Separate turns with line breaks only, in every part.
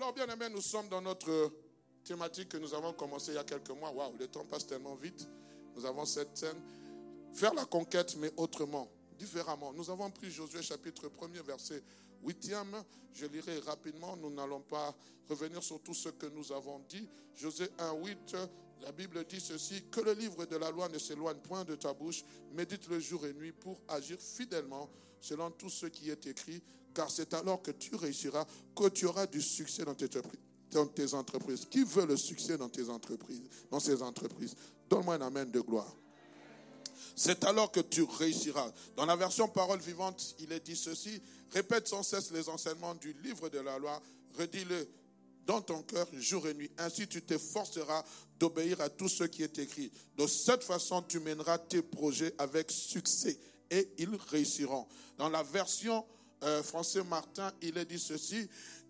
Alors, bien aimé, nous sommes dans notre thématique que nous avons commencé il y a quelques mois. Waouh, le temps passe tellement vite. Nous avons cette scène. Faire la conquête, mais autrement, différemment. Nous avons pris Josué chapitre 1er, verset 8e. Je lirai rapidement. Nous n'allons pas revenir sur tout ce que nous avons dit. Josué 1, 8. La Bible dit ceci, que le livre de la loi ne s'éloigne point de ta bouche, médite le jour et nuit pour agir fidèlement selon tout ce qui est écrit, car c'est alors que tu réussiras, que tu auras du succès dans tes, entreprises. Qui veut le succès dans tes entreprises, dans ces entreprises? Donne-moi un amen de gloire. C'est alors que tu réussiras. Dans la version parole vivante, il est dit ceci, répète sans cesse les enseignements du livre de la loi, redis-le dans ton cœur jour et nuit. Ainsi, tu t'efforceras d'obéir à tout ce qui est écrit. De cette façon, tu mèneras tes projets avec succès et ils réussiront. Dans la version euh, français Martin, il est dit ceci,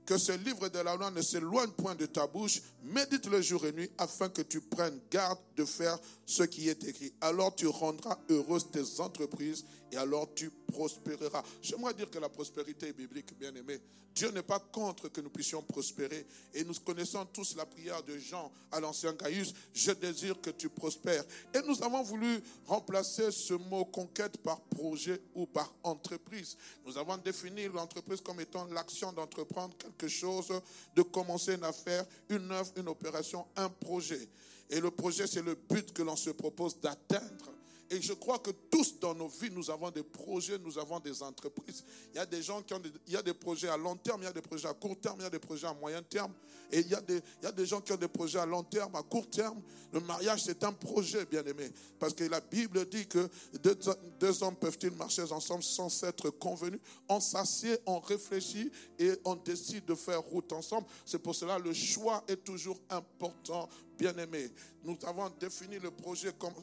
que ce livre de la loi ne s'éloigne point de ta bouche, médite le jour et nuit afin que tu prennes garde de faire ce qui est écrit. Alors tu rendras heureuse tes entreprises et alors tu prospéreras. J'aimerais dire que la prospérité est biblique, bien aimé. Dieu n'est pas contre que nous puissions prospérer. Et nous connaissons tous la prière de Jean à l'ancien Gaius. Je désire que tu prospères. Et nous avons voulu remplacer ce mot conquête par projet ou par entreprise. Nous avons défini l'entreprise comme étant l'action d'entreprendre quelque chose, de commencer une affaire, une œuvre, une opération, un projet. Et le projet, c'est le but que l'on se propose d'atteindre. Et je crois que tous dans nos vies, nous avons des projets, nous avons des entreprises. Il y a des gens qui ont des, il y a des projets à long terme, il y a des projets à court terme, il y a des projets à moyen terme. Et il y a des, il y a des gens qui ont des projets à long terme, à court terme. Le mariage, c'est un projet, bien aimé. Parce que la Bible dit que deux, deux hommes peuvent-ils marcher ensemble sans s'être convenus? On s'assied, on réfléchit et on décide de faire route ensemble. C'est pour cela le choix est toujours important bien-aimés, nous avons défini le projet comme,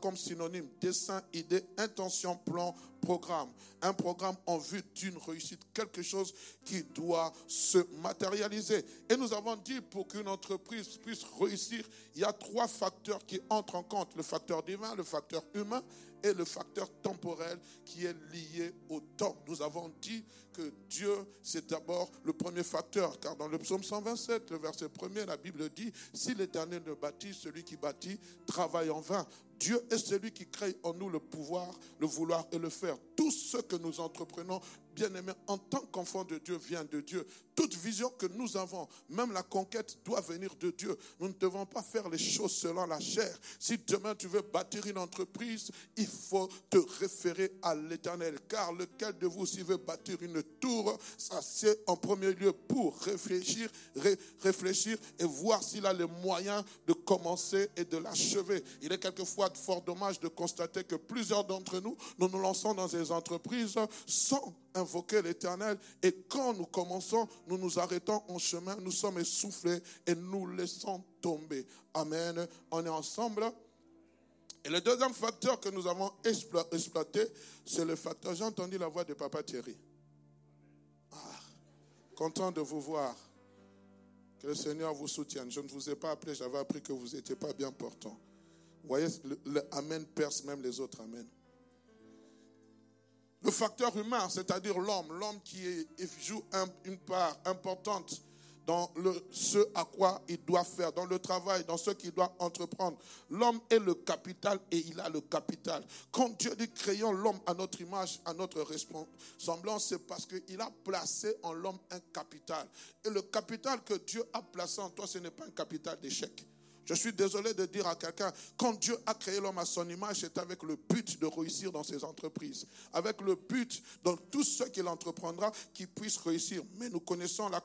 comme synonyme dessin, idée, intention, plan, programme. Un programme en vue d'une réussite, quelque chose qui doit se matérialiser. Et nous avons dit pour qu'une entreprise puisse réussir, il y a trois facteurs qui entrent en compte. Le facteur divin, le facteur humain le facteur temporel qui est lié au temps. Nous avons dit que Dieu, c'est d'abord le premier facteur, car dans le psaume 127, le verset premier, la Bible dit, si l'Éternel ne bâtit, celui qui bâtit travaille en vain. Dieu est celui qui crée en nous le pouvoir, le vouloir et le faire. Tout ce que nous entreprenons, bien aimé, en tant qu'enfant de Dieu, vient de Dieu. Toute vision que nous avons, même la conquête, doit venir de Dieu. Nous ne devons pas faire les choses selon la chair. Si demain tu veux bâtir une entreprise, il faut te référer à l'éternel. Car lequel de vous, s'il veut bâtir une tour, ça c'est en premier lieu pour réfléchir, réfléchir et voir s'il a les moyens de commencer et de l'achever. Il est quelquefois fort dommage de constater que plusieurs d'entre nous, nous nous lançons dans des entreprises sans invoquer l'éternel. Et quand nous commençons, nous nous arrêtons en chemin, nous sommes essoufflés et nous laissons tomber. Amen. On est ensemble. Et le deuxième facteur que nous avons exploité, c'est le facteur. J'ai entendu la voix de Papa Thierry. Ah, content de vous voir. Que le Seigneur vous soutienne. Je ne vous ai pas appelé, j'avais appris que vous n'étiez pas bien portant. Vous voyez, le, Amen perce même les autres Amen. Le facteur humain, c'est-à-dire l'homme, l'homme qui joue une part importante dans ce à quoi il doit faire, dans le travail, dans ce qu'il doit entreprendre. L'homme est le capital et il a le capital. Quand Dieu dit créons l'homme à notre image, à notre ressemblance, c'est parce qu'il a placé en l'homme un capital. Et le capital que Dieu a placé en toi, ce n'est pas un capital d'échec. Je suis désolé de dire à quelqu'un, quand Dieu a créé l'homme à son image, c'est avec le but de réussir dans ses entreprises, avec le but dans tout ce qu'il entreprendra, qu'il puisse réussir. Mais nous connaissons la,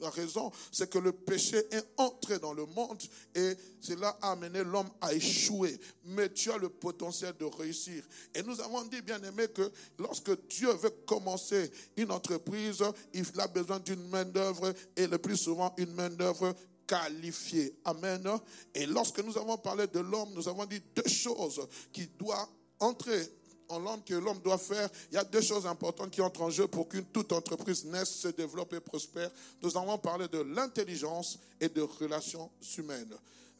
la raison, c'est que le péché est entré dans le monde et cela a amené l'homme à échouer. Mais tu as le potentiel de réussir. Et nous avons dit, bien aimé, que lorsque Dieu veut commencer une entreprise, il a besoin d'une main-d'œuvre et le plus souvent une main-d'œuvre qualifié. Amen. Et lorsque nous avons parlé de l'homme, nous avons dit deux choses qui doivent entrer en l'homme que l'homme doit faire, il y a deux choses importantes qui entrent en jeu pour qu'une toute entreprise naisse, se développe et prospère. Nous avons parlé de l'intelligence et de relations humaines.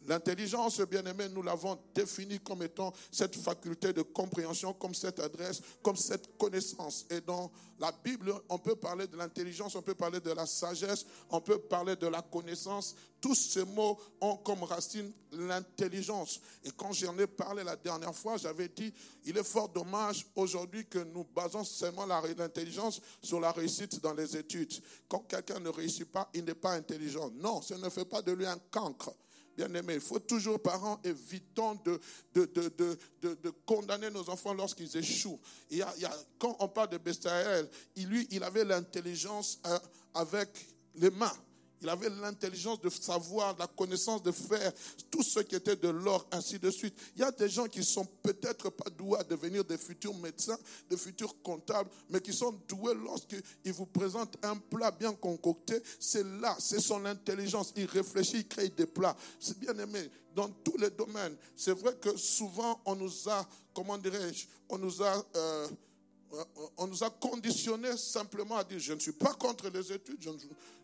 L'intelligence, bien aimé, nous l'avons définie comme étant cette faculté de compréhension, comme cette adresse, comme cette connaissance. Et dans la Bible, on peut parler de l'intelligence, on peut parler de la sagesse, on peut parler de la connaissance. Tous ces mots ont comme racine l'intelligence. Et quand j'en ai parlé la dernière fois, j'avais dit, il est fort dommage aujourd'hui que nous basons seulement l'intelligence sur la réussite dans les études. Quand quelqu'un ne réussit pas, il n'est pas intelligent. Non, ça ne fait pas de lui un cancre. Bien-aimé, il faut toujours, parents, évitons de, de, de, de, condamner nos enfants lorsqu'ils échouent. Il y a, quand on parle de Bestaël, il, lui, il avait l'intelligence euh, avec les mains. Il avait l'intelligence de savoir, la connaissance de faire tout ce qui était de l'or, ainsi de suite. Il y a des gens qui sont peut-être pas doués à devenir des futurs médecins, des futurs comptables, mais qui sont doués lorsqu'ils vous présentent un plat bien concocté. C'est là, c'est son intelligence. Il réfléchit, il crée des plats. C'est bien aimé dans tous les domaines. C'est vrai que souvent on nous a, comment dirais-je, on nous a... Euh, on nous a conditionné simplement à dire, je ne suis pas contre les études,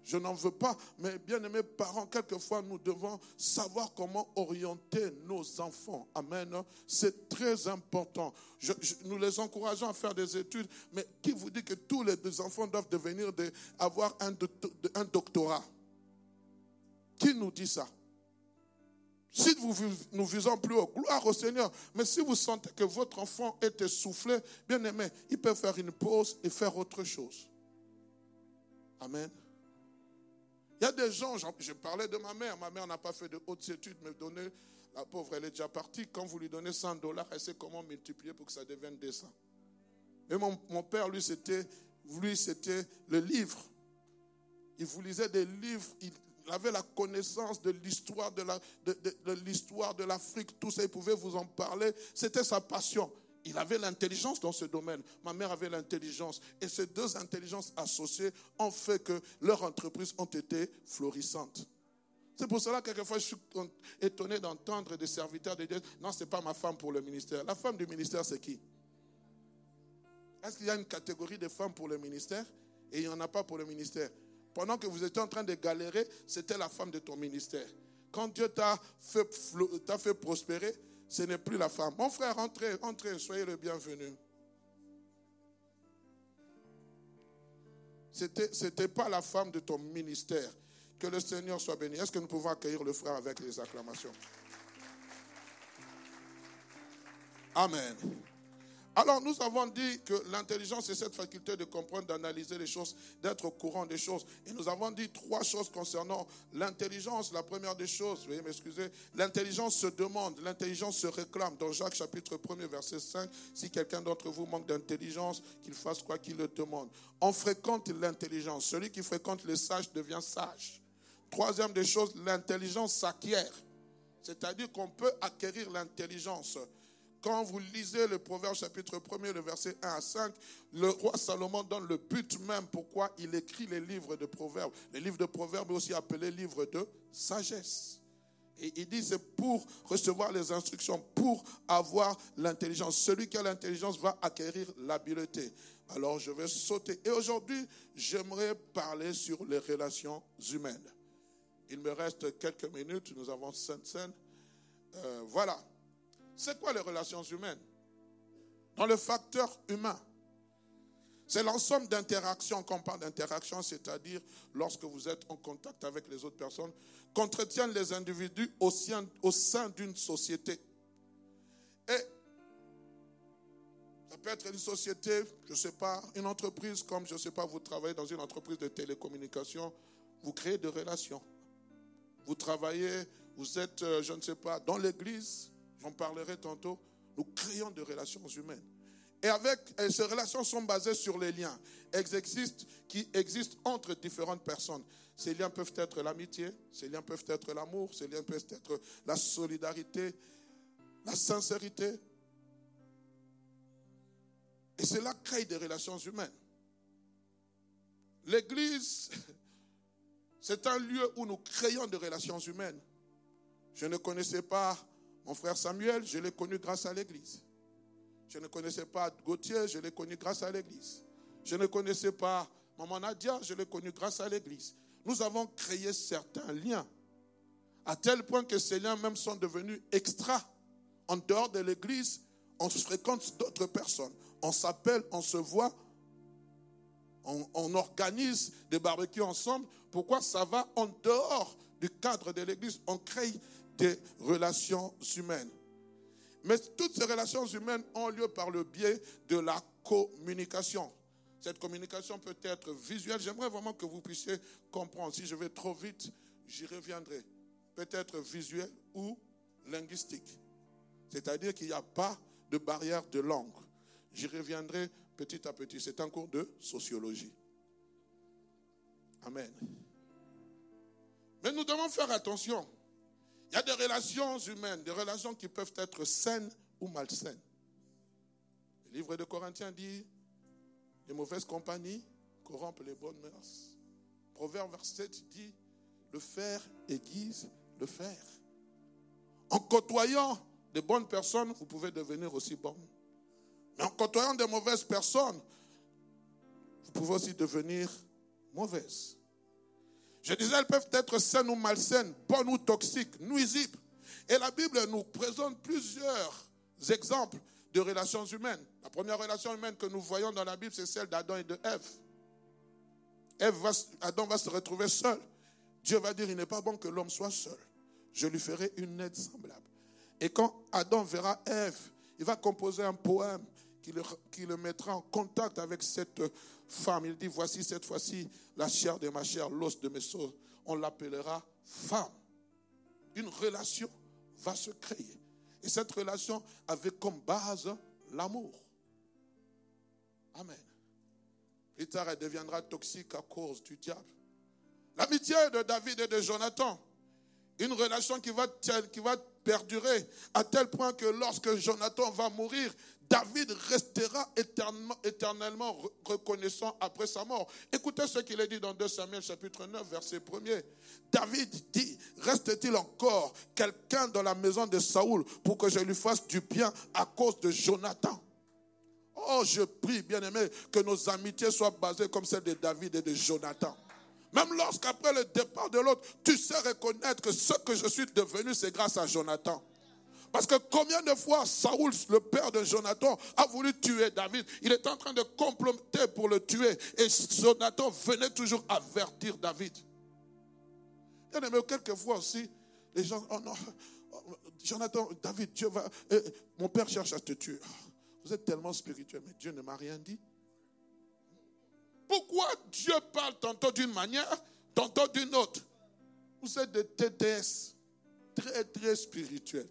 je, n'en veux pas, mais bien aimés parents, quelquefois nous devons savoir comment orienter nos enfants. Amen. C'est très important. nous les encourageons à faire des études, mais qui vous dit que tous les enfants doivent devenir avoir un doctorat? Qui nous dit ça? Si nous visons plus haut, gloire au Seigneur. Mais si vous sentez que votre enfant est essoufflé, bien aimé, il peut faire une pause et faire autre chose. Amen. Il y a des gens, je parlais de ma mère, ma mère n'a pas fait de hautes études, mais donné, la pauvre, elle est déjà partie. Quand vous lui donnez 100 dollars, elle sait comment multiplier pour que ça devienne 200. Et mon, mon père, lui, c'était, lui, c'était le livre. Il vous lisait des livres, il avait la connaissance de l'histoire de, l'Afrique, tout ça, il pouvait vous en parler. C'était sa passion. Il avait l'intelligence dans ce domaine. Ma mère avait l'intelligence. Et ces deux intelligences associées ont fait que leurs entreprises ont été florissantes. C'est pour cela que quelquefois je suis étonné d'entendre des serviteurs de dire non, ce n'est pas ma femme pour le ministère. La femme du ministère, c'est qui? Est-ce qu'il y a une catégorie de femmes pour le ministère? Et il n'y en a pas pour le ministère pendant que vous étiez en train de galérer, c'était la femme de ton ministère. Quand Dieu t'a fait, fait prospérer, ce n'est plus la femme. Mon frère, entrez, entrez, soyez le bienvenu. Ce n'était pas la femme de ton ministère. Que le Seigneur soit béni. Est-ce que nous pouvons accueillir le frère avec les acclamations? Amen. Alors nous avons dit que l'intelligence est cette faculté de comprendre, d'analyser les choses, d'être au courant des choses. Et nous avons dit trois choses concernant l'intelligence. La première des choses, veuillez m'excuser, l'intelligence se demande, l'intelligence se réclame. Dans Jacques chapitre 1 verset 5, si quelqu'un d'entre vous manque d'intelligence, qu'il fasse quoi qu'il le demande. On fréquente l'intelligence. Celui qui fréquente les sages devient sage. Troisième des choses, l'intelligence s'acquiert. C'est-à-dire qu'on peut acquérir l'intelligence. Quand vous lisez le Proverbe chapitre 1, le verset 1 à 5, le roi Salomon donne le but même pourquoi il écrit les livres de Proverbes. Les livres de Proverbes aussi appelé livre de sagesse. Et il dit c'est pour recevoir les instructions, pour avoir l'intelligence. Celui qui a l'intelligence va acquérir l'habileté. Alors je vais sauter. Et aujourd'hui, j'aimerais parler sur les relations humaines. Il me reste quelques minutes, nous avons cinq scènes. Euh, voilà. C'est quoi les relations humaines Dans le facteur humain, c'est l'ensemble d'interactions. Quand on parle d'interaction, c'est-à-dire lorsque vous êtes en contact avec les autres personnes, qu'entretiennent les individus au sein, au sein d'une société. Et ça peut être une société, je ne sais pas, une entreprise, comme je ne sais pas, vous travaillez dans une entreprise de télécommunication, vous créez des relations. Vous travaillez vous êtes, euh, je ne sais pas, dans l'église, j'en parlerai tantôt, nous créons des relations humaines. Et avec ces relations sont basées sur les liens qui existent entre différentes personnes. Ces liens peuvent être l'amitié, ces liens peuvent être l'amour, ces liens peuvent être la solidarité, la sincérité. Et cela crée des relations humaines. L'Église, c'est un lieu où nous créons des relations humaines. Je ne connaissais pas mon frère Samuel, je l'ai connu grâce à l'Église. Je ne connaissais pas Gauthier, je l'ai connu grâce à l'Église. Je ne connaissais pas Maman Nadia, je l'ai connu grâce à l'Église. Nous avons créé certains liens, à tel point que ces liens même sont devenus extra. En dehors de l'Église, on fréquente d'autres personnes. On s'appelle, on se voit, on, on, organise des barbecues ensemble. Pourquoi ça va en dehors du cadre de l'Église? On crée des relations humaines. Mais toutes ces relations humaines ont lieu par le biais de la communication. Cette communication peut être visuelle. J'aimerais vraiment que vous puissiez comprendre. Si je vais trop vite, j'y reviendrai. Peut-être visuel ou linguistique. C'est-à-dire qu'il n'y a pas de barrière de langue. J'y reviendrai petit à petit. C'est un cours de sociologie. Amen. Mais nous devons faire attention. Il y a des relations humaines, des relations qui peuvent être saines ou malsaines. Le livre de Corinthiens dit les mauvaises compagnies corrompent les bonnes mœurs. Proverbe verset 7 dit le fer aiguise le fer. En côtoyant de bonnes personnes, vous pouvez devenir aussi bon. Mais en côtoyant de mauvaises personnes, vous pouvez aussi devenir mauvaise. Je disais, elles peuvent être saines ou malsaines, bonnes ou toxiques, nuisibles. Et la Bible nous présente plusieurs exemples de relations humaines. La première relation humaine que nous voyons dans la Bible, c'est celle d'Adam et de Ève. Adam va se retrouver seul. Dieu va dire, il n'est pas bon que l'homme soit seul. Je lui ferai une aide semblable. Et quand Adam verra Ève, il va composer un poème qui le, mettra en contact avec cette femme. Il dit, voici cette fois-ci la chair de ma chair, l'os de mes os. On l'appellera femme. Une relation va se créer. Et cette relation avait comme base l'amour. Amen. Plus tard, elle deviendra toxique à cause du diable. L'amitié de David et de Jonathan, une relation qui va, qui va perdurer à tel point que lorsque Jonathan va mourir, David restera éternellement, reconnaissant après sa mort. Écoutez ce qu'il est dit dans 2 Samuel chapitre 9, verset 1er. David dit, reste-t-il encore quelqu'un dans la maison de Saoul pour que je lui fasse du bien à cause de Jonathan? Oh, je prie, bien-aimé, que nos amitiés soient basées comme celles de David et de Jonathan. Même lorsqu'après le départ de l'autre, tu sais reconnaître que ce que je suis devenu, c'est grâce à Jonathan. Parce que combien de fois Saoul, le père de Jonathan, a voulu tuer David? Il était en train de comploter pour le tuer. Et Jonathan venait toujours avertir David. Bien aimé, quelquefois aussi, les gens, oh non, Jonathan, David, Dieu va, eh, mon père cherche à te tuer. Vous êtes tellement spirituel, mais Dieu ne m'a rien dit. Pourquoi Dieu parle tantôt d'une manière, tantôt d'une autre? Vous êtes des TTS, très, très spirituels.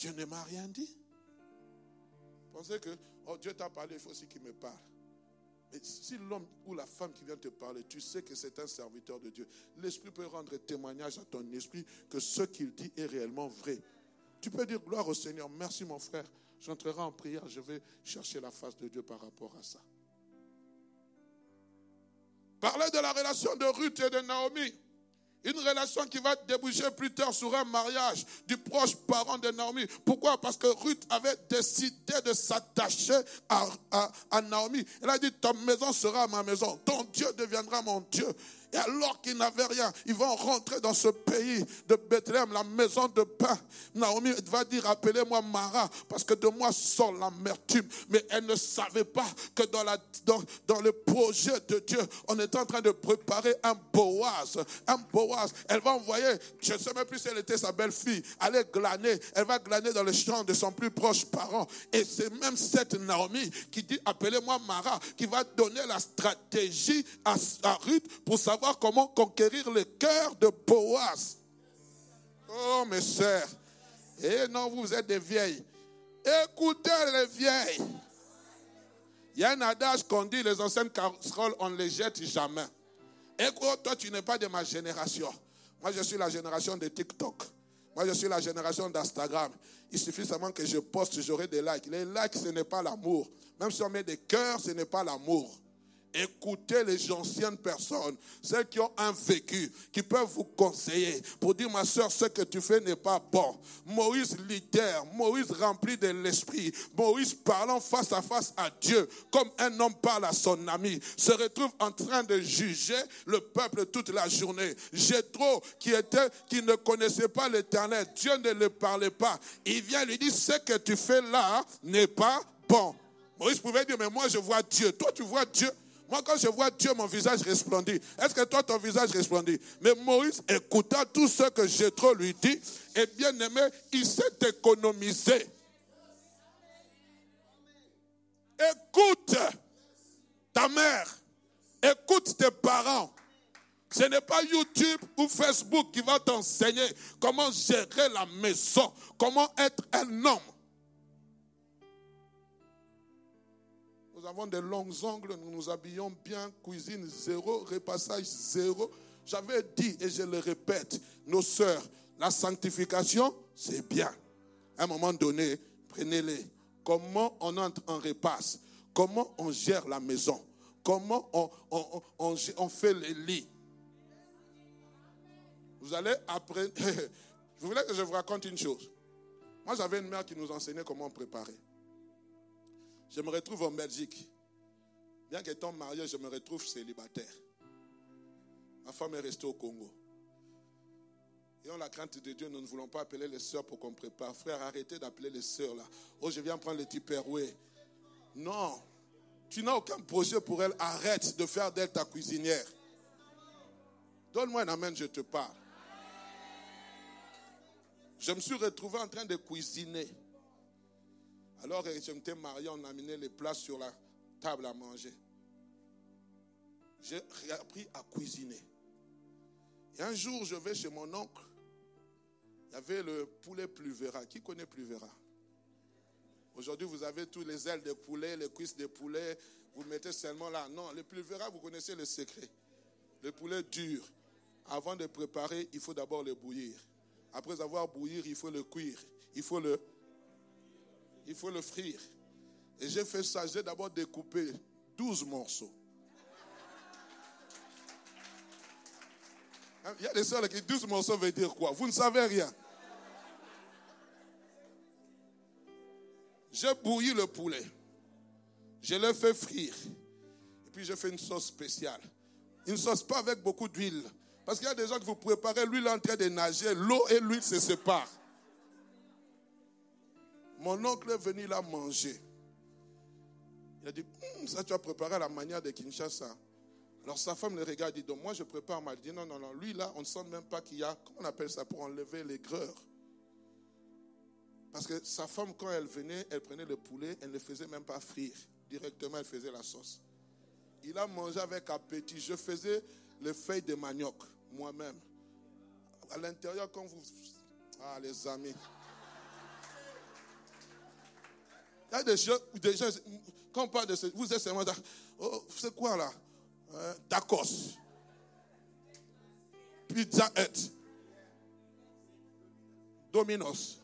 Dieu ne m'a rien dit. Pensez que, oh Dieu t'a parlé, il faut aussi qu'il me parle. Mais si l'homme ou la femme qui vient te parler, tu sais que c'est un serviteur de Dieu, l'Esprit peut rendre témoignage à ton esprit que ce qu'il dit est réellement vrai. Tu peux dire gloire au Seigneur, merci mon frère, j'entrerai en prière, je vais chercher la face de Dieu par rapport à ça. Parlez de la relation de Ruth et de Naomi. Une relation qui va déboucher plus tard sur un mariage du proche parent de Naomi. Pourquoi? Parce que Ruth avait décidé de s'attacher à, Naomi. Elle a dit, ta maison sera ma maison, ton Dieu deviendra mon Dieu. Et alors qu'ils n'avaient rien, ils vont rentrer dans ce pays de Bethléem, la maison de pain. Naomi va dire, appelez-moi Mara, parce que de moi sort l'amertume. Mais elle ne savait pas que dans, le projet de Dieu, on est en train de préparer un Boaz. Un Boaz. Elle va envoyer, je ne sais même plus si elle était sa belle-fille, aller glaner. Elle va glaner dans le champ de son plus proche parent. Et c'est même cette Naomi qui dit, appelez-moi Mara, qui va donner la stratégie à Ruth pour savoir comment conquérir le cœur de Boaz. Oh, mes sœurs. Et non, vous êtes des vieilles. Écoutez les vieilles. Il y a un adage qu'on dit les anciennes casseroles, on ne les jette jamais. Écoute, toi, tu n'es pas de ma génération. Moi, je suis la génération de TikTok. Moi, je suis la génération d'Instagram. Il suffit seulement que je poste, j'aurai des likes. Les likes, ce n'est pas l'amour. Même si on met des cœurs, ce n'est pas l'amour. Écoutez les anciennes personnes, celles qui ont un vécu, qui peuvent vous conseiller pour dire, ma soeur, ce que tu fais n'est pas bon. Moïse leader, Moïse rempli de l'esprit, Moïse parlant face à face à Dieu, comme un homme parle à son ami, se retrouve en train de juger le peuple toute la journée. Jétro, qui était, qui ne connaissait pas l'éternel, Dieu ne le parlait pas. Il vient lui dire, ce que tu fais là n'est pas bon. Moïse pouvait dire, mais moi je vois Dieu. Toi tu vois Dieu. Moi, quand je vois Dieu, mon visage resplendit. Est-ce que toi, ton visage resplendit? Mais Moïse, écouta tout ce que Jétro lui dit, et bien aimé, il s'est économisé. Écoute ta mère, écoute tes parents. Ce n'est pas YouTube ou Facebook qui va t'enseigner comment gérer la maison, comment être un homme. Nous avons des longs ongles, nous nous habillons bien, cuisine zéro, repassage zéro. J'avais dit et je le répète, nos sœurs, la sanctification, c'est bien. À un moment donné, prenez-les. Comment on entre en repasse? Comment on gère la maison? Comment on, on, fait les lits? Vous allez apprendre. Vous voulez que je vous raconte une chose? Moi, j'avais une mère qui nous enseignait comment préparer. Je me retrouve en Belgique. Bien qu'étant marié, je me retrouve célibataire. Ma femme est restée au Congo. En la crainte de Dieu, nous ne voulons pas appeler les sœurs pour qu'on prépare. Frère, arrêtez d'appeler les sœurs là. Oh, je viens prendre le perouet. Non. Tu n'as aucun projet pour elle. Arrête de faire d'elle ta cuisinière. Donne-moi un amen, je te parle. Je me suis retrouvé en train de cuisiner. Alors que je m'étais marié, on a amené les plats sur la table à manger. J'ai appris à cuisiner. Et un jour, je vais chez mon oncle. Il y avait le poulet pluvera. Qui connaît pluvera? Aujourd'hui, vous avez tous les ailes de poulet, les cuisses de poulet. Vous mettez seulement là. Non, le pluvera, vous connaissez le secret. Le poulet dur. Avant de préparer, il faut d'abord le bouillir. Après avoir bouillir, il faut le cuire. Il faut le il faut le frire. Et j'ai fait ça, j'ai d'abord découpé 12 morceaux. Hein, il y a des sœurs qui 12 morceaux veut dire quoi? Vous ne savez rien. J'ai bouilli le poulet. Je l'ai fait frire. Et puis j'ai fait une sauce spéciale. Une sauce pas avec beaucoup d'huile. Parce qu'il y a des gens que vous préparez, l'huile en train de nager, l'eau et l'huile se séparent. Mon oncle est venu là manger. Il a dit, hum, ça tu as préparé à la manière de Kinshasa. Alors sa femme le regarde et dit, donc moi je prépare mal. Il dit, non, non, non, lui là, on ne sent même pas qu'il y a, comment on appelle ça, pour enlever les greurs? Parce que sa femme, quand elle venait, elle prenait le poulet, elle ne le faisait même pas frire. Directement, elle faisait la sauce. Il a mangé avec appétit. Je faisais les feuilles de manioc, moi-même. À l'intérieur, quand vous... Ah, les amis. Il y a des gens, des gens quand on parle de ce, vous êtes seulement, oh, c'est quoi là? Euh, Tacos. Pizza Hut. Dominos.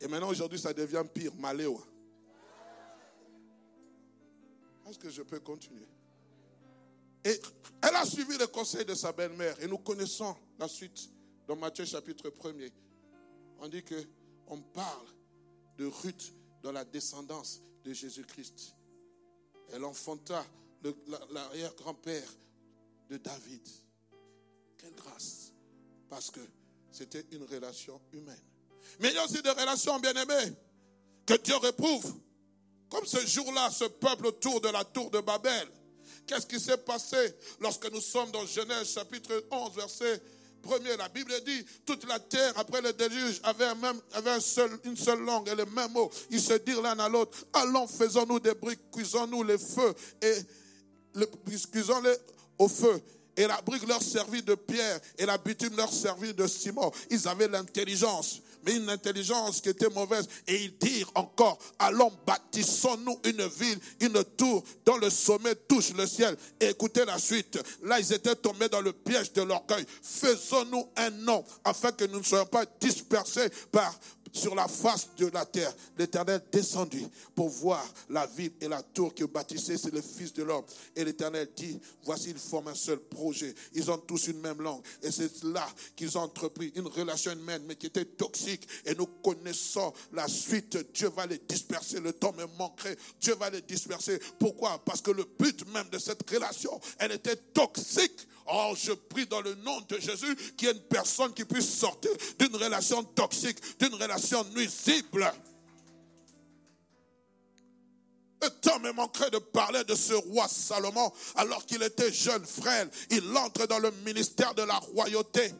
Et maintenant, aujourd'hui, ça devient pire. Maléo. Est-ce que je peux continuer? Et elle a suivi le conseil de sa belle-mère. Et nous connaissons la suite dans Matthieu chapitre 1er. On dit que on parle de Ruth dans la descendance de Jésus-Christ. Elle enfanta l'arrière-grand-père de David. Quelle grâce. Parce que c'était une relation humaine. Mais il y a aussi des relations bien-aimées que Dieu réprouve. Comme ce jour-là, ce peuple autour de la tour de Babel. Qu'est-ce qui s'est passé lorsque nous sommes dans Genèse chapitre 11, verset Premier, la Bible dit, toute la terre, après le déluge, avait, même, avait une seule langue et le même mot. Ils se dirent l'un à l'autre, allons, faisons-nous des briques, cuisons-nous les feux et cuisons-les au feu et la brique leur servit de pierre et la bitume leur servit de ciment. Ils avaient l'intelligence, mais une intelligence qui était mauvaise. Et ils dirent encore, allons bâtissons-nous une ville, une tour dont le sommet touche le ciel. Écoutez la suite. Là, ils étaient tombés dans le piège de l'orgueil. Faisons-nous un nom afin que nous ne soyons pas dispersés par, sur la face de la terre. L'Éternel descendit pour voir la ville et la tour que bâtissait c'est le Fils de l'homme. Et l'Éternel dit, voici, ils forment un seul projet. Ils ont tous une même langue. Et c'est là qu'ils ont entrepris une relation humaine, mais qui était toxique. Et nous connaissons la suite. Dieu va les disperser. Le temps me manquerait. Dieu va les disperser. Pourquoi? Parce que le but même de cette relation, elle était toxique. Oh, je prie dans le nom de Jésus qu'il y ait une personne qui puisse sortir d'une relation toxique, d'une relation nuisible. Le temps me manquerait de parler de ce roi Salomon alors qu'il était jeune, frêle. Il entre dans le ministère de la royauté.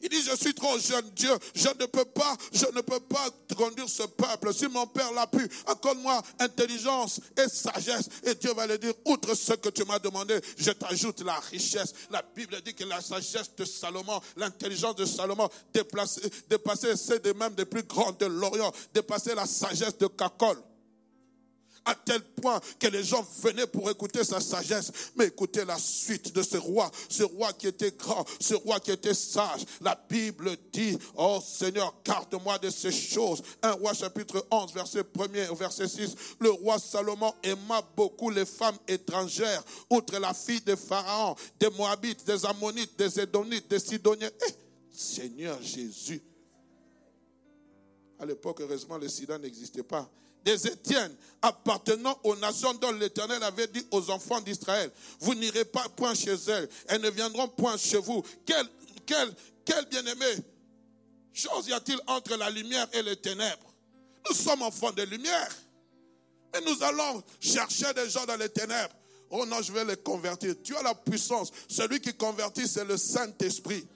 Il dit, je suis trop jeune, Dieu, je ne peux pas, je ne peux pas conduire ce peuple. Si mon père l'a pu, accorde-moi intelligence et sagesse. Et Dieu va lui dire, outre ce que tu m'as demandé, je t'ajoute la richesse. La Bible dit que la sagesse de Salomon, l'intelligence de Salomon dépassait celle des mêmes des plus grandes de l'Orient, dépassait la sagesse de Cacol à tel point que les gens venaient pour écouter sa sagesse. Mais écoutez la suite de ce roi, ce roi qui était grand, ce roi qui était sage. La Bible dit, oh Seigneur, garde-moi de ces choses. Un roi chapitre 11, verset 1er au verset 6. Le roi Salomon aima beaucoup les femmes étrangères, outre la fille de Pharaon, des Moabites, des Ammonites, des Édonites, des Sidoniens. Eh, Seigneur Jésus. À l'époque, heureusement, le sida n'existait pas des Étienne appartenant aux nations dont l'Éternel avait dit aux enfants d'Israël, vous n'irez pas point chez elles, elles ne viendront point chez vous. Quel, quel, quel bien-aimé chose y a-t-il entre la lumière et les ténèbres? Nous sommes enfants de lumière. Et nous allons chercher des gens dans les ténèbres. Oh non, je vais les convertir. Tu as la puissance. Celui qui convertit, c'est le Saint-Esprit.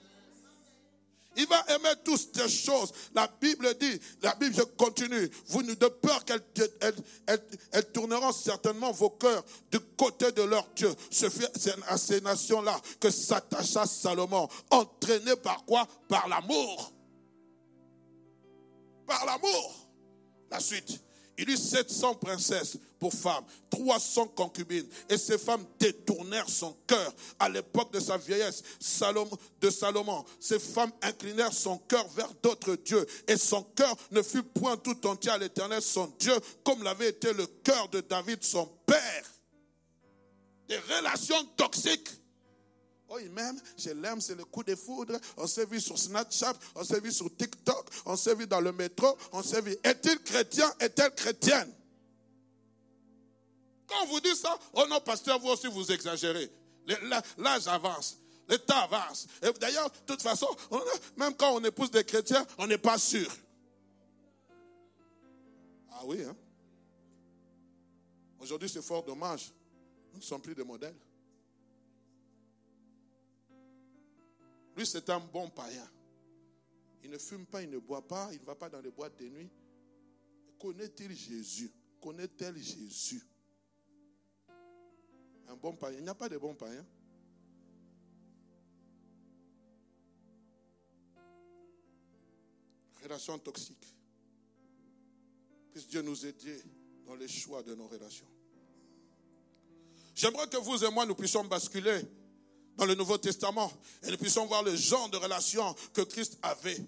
Il va aimer toutes ces choses. La Bible dit, la Bible, je continue, vous de peur qu'elles elles, tourneront certainement vos cœurs du côté de leur Dieu. C'est à ces nations-là que s'attacha Salomon. Entraîné par quoi? Par l'amour. Par l'amour. La suite. Il eut 700 princesses pour femmes, 300 concubines. Et ces femmes détournèrent son cœur à l'époque de sa vieillesse de Salomon. Ces femmes inclinèrent son cœur vers d'autres dieux. Et son cœur ne fut point tout entier à l'éternel, son Dieu, comme l'avait été le cœur de David, son père. Des relations toxiques Oh, il m'aime, je l'aime, c'est le coup de foudre. On s'est vu sur Snapchat, on s'est vu sur TikTok, on s'est vu dans le métro, on s'est vu. Est-il chrétien Est-elle chrétienne? Quand on vous dit ça, oh non, pasteur, vous aussi vous exagérez. L'âge avance. Le temps avance. Et d'ailleurs, de toute façon, même quand on épouse des chrétiens, on n'est pas sûr. Ah oui, hein? Aujourd'hui, c'est fort dommage. Nous ne sommes plus des modèles. Lui, c'est un bon païen. Il ne fume pas, il ne boit pas, il ne va pas dans les boîtes de nuit. Connaît-il Jésus? Connaît-elle Jésus? Un bon païen. Il n'y a pas de bon païen. Relation toxique. Puisse Dieu nous aider dans les choix de nos relations. J'aimerais que vous et moi, nous puissions basculer dans le Nouveau Testament et nous puissions voir le genre de relation que Christ avait.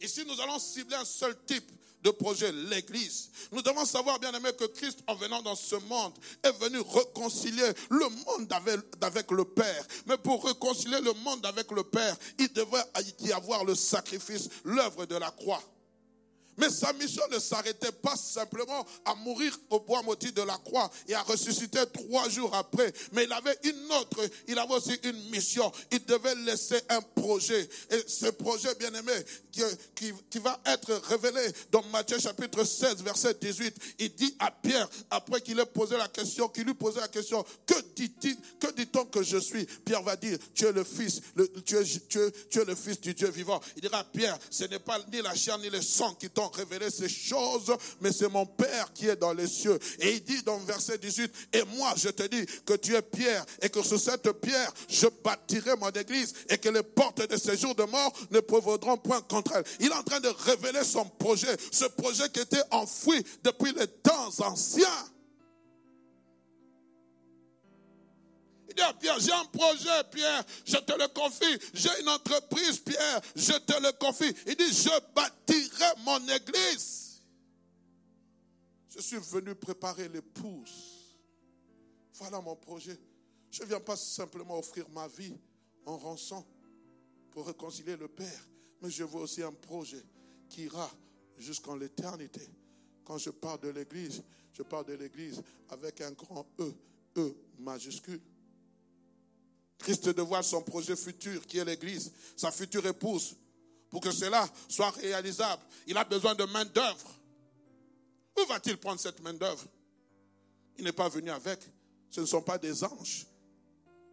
Ici, nous allons cibler un seul type de projet, l'Église. Nous devons savoir, bien aimé, que Christ, en venant dans ce monde, est venu réconcilier le monde avec, le Père. Mais pour réconcilier le monde avec le Père, il devait y avoir le sacrifice, l'œuvre de la croix. Mais sa mission ne s'arrêtait pas simplement à mourir au bois maudit de la croix et à ressusciter trois jours après. Mais il avait une autre, il avait aussi une mission. Il devait laisser un projet. Et ce projet, bien aimé, qui, qui, va être révélé dans Matthieu chapitre 16, verset 18, il dit à Pierre, après qu'il ait posé la question, qu'il lui posait la question, que dit-il, que dit-on que je suis? Pierre va dire, tu es le fils, tu, es, tu, es, tu es le fils du Dieu vivant. Il dira, Pierre, ce n'est pas ni la chair ni le sang qui t'ont t'ont révélé ces choses, mais c'est mon Père qui est dans les cieux. Et il dit dans le verset 18, et moi je te dis que tu es Pierre, et que sur cette pierre, je bâtirai mon église, et que les portes de ces jours de mort ne prévaudront point contre elle. Il est en train de révéler son projet, ce projet qui était enfoui depuis les temps anciens. Il dit à Pierre, j'ai un projet, Pierre, je te le confie. J'ai une entreprise, Pierre, je te le confie. Il dit, je bâtirai mon église. Je suis venu préparer l'épouse. Voilà mon projet. Je ne viens pas simplement offrir ma vie en rançon pour réconcilier le Père, mais je veux aussi un projet qui ira jusqu'en l'éternité. Quand je parle de l'Église, je parle de l'Église avec un grand E, E majuscule. Christ dévoile son projet futur qui est l'Église, sa future épouse. Pour que cela soit réalisable, il a besoin de main-d'œuvre. Où va-t-il prendre cette main-d'œuvre? Il n'est pas venu avec. Ce ne sont pas des anges.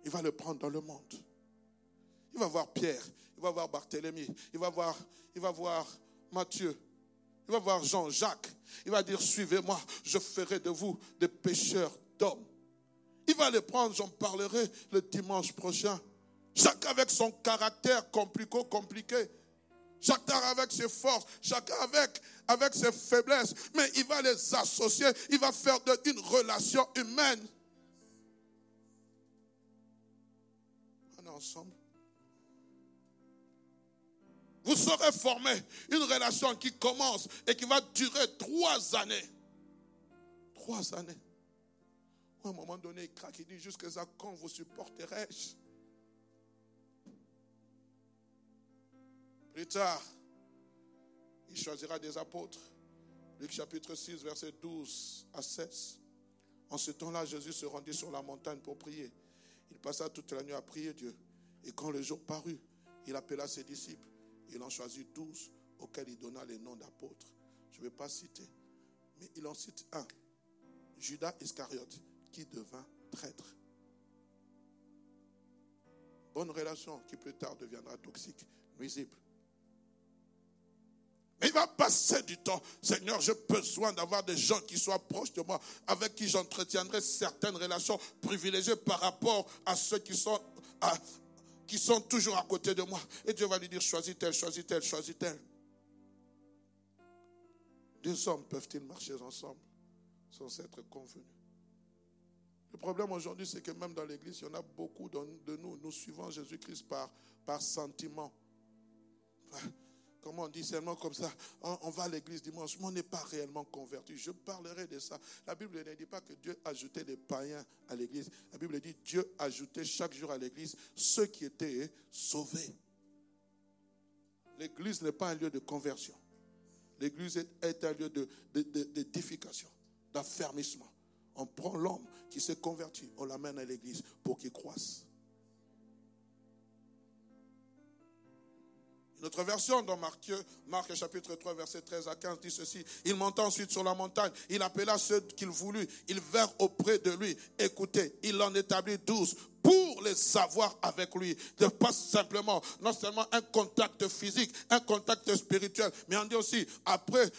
Il va le prendre dans le monde. Il va voir Pierre, il va voir Barthélemy, il va voir, il va voir Matthieu, il va voir Jean-Jacques. Il va dire, suivez-moi, je ferai de vous des pêcheurs d'hommes. Il va les prendre, j'en parlerai le dimanche prochain. Chacun avec son caractère compliqué, compliqué. Chacun avec ses forces, chacun avec, avec ses faiblesses. Mais il va les associer, il va faire une relation humaine. On est ensemble. Vous saurez former une relation qui commence et qui va durer trois années. Trois années. À un moment donné, il craque, il dit Jusqu'à quand vous supporterai-je? Plus tard, il choisira des apôtres. Luc chapitre 6, verset 12 à 16. En ce temps-là, Jésus se rendit sur la montagne pour prier. Il passa toute la nuit à prier Dieu. Et quand le jour parut, il appela ses disciples. Il en choisit douze auxquels il donna les noms d'apôtres. Je ne vais pas citer, mais il en cite un. Judas Iscariote, qui devint traître. Bonne relation qui plus tard deviendra toxique, nuisible. Mais il va passer du temps. Seigneur, j'ai besoin d'avoir des gens qui soient proches de moi, avec qui j'entretiendrai certaines relations privilégiées par rapport à ceux qui sont, toujours à côté de moi. Et Dieu va lui dire, choisis-tel, choisis-tel, choisis-tel. Deux hommes peuvent-ils marcher ensemble sans être convenus? Le problème aujourd'hui, c'est que même dans l'église, il y en a beaucoup de nous, nous suivons Jésus-Christ par, par sentiment. Comment on dit seulement comme ça? On va à l'église dimanche, mais on n'est pas réellement converti. Je parlerai de ça. La Bible ne dit pas que Dieu ajoutait des païens à l'église. La Bible dit Dieu ajoutait chaque jour à l'église ceux qui étaient sauvés. L'église n'est pas un lieu de conversion. L'église est un lieu d'édification, de, d'affermissement. On prend l'homme qui s'est converti, on l'amène à l'église pour qu'il croisse. Notre version dans Marc, Marc chapitre 3, verset 13 à 15 dit ceci. Il monta ensuite sur la montagne. Il appela ceux qu'il voulut. Ils vinrent auprès de lui. Écoutez, il en établit douze pour les savoir avec lui. De pas simplement, non seulement un contact physique, un contact spirituel, mais on dit aussi, après,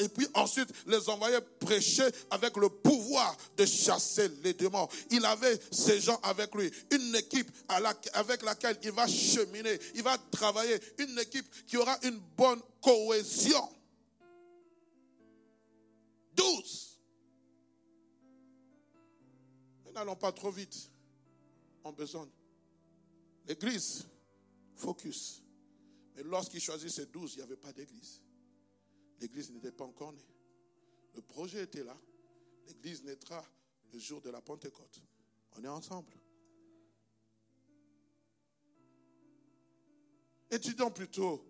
et puis ensuite les envoyer prêcher avec le pouvoir de chasser les démons. Il avait ces gens avec lui, une équipe avec laquelle il va cheminer, il va travailler, une équipe qui aura une bonne cohésion. Douze. N'allons pas trop vite ont besoin. L'église, focus. Mais lorsqu'il choisit ces douze, il n'y avait pas d'église. L'église n'était pas encore née. Le projet était là. L'église naîtra le jour de la Pentecôte. On est ensemble. Étudions plutôt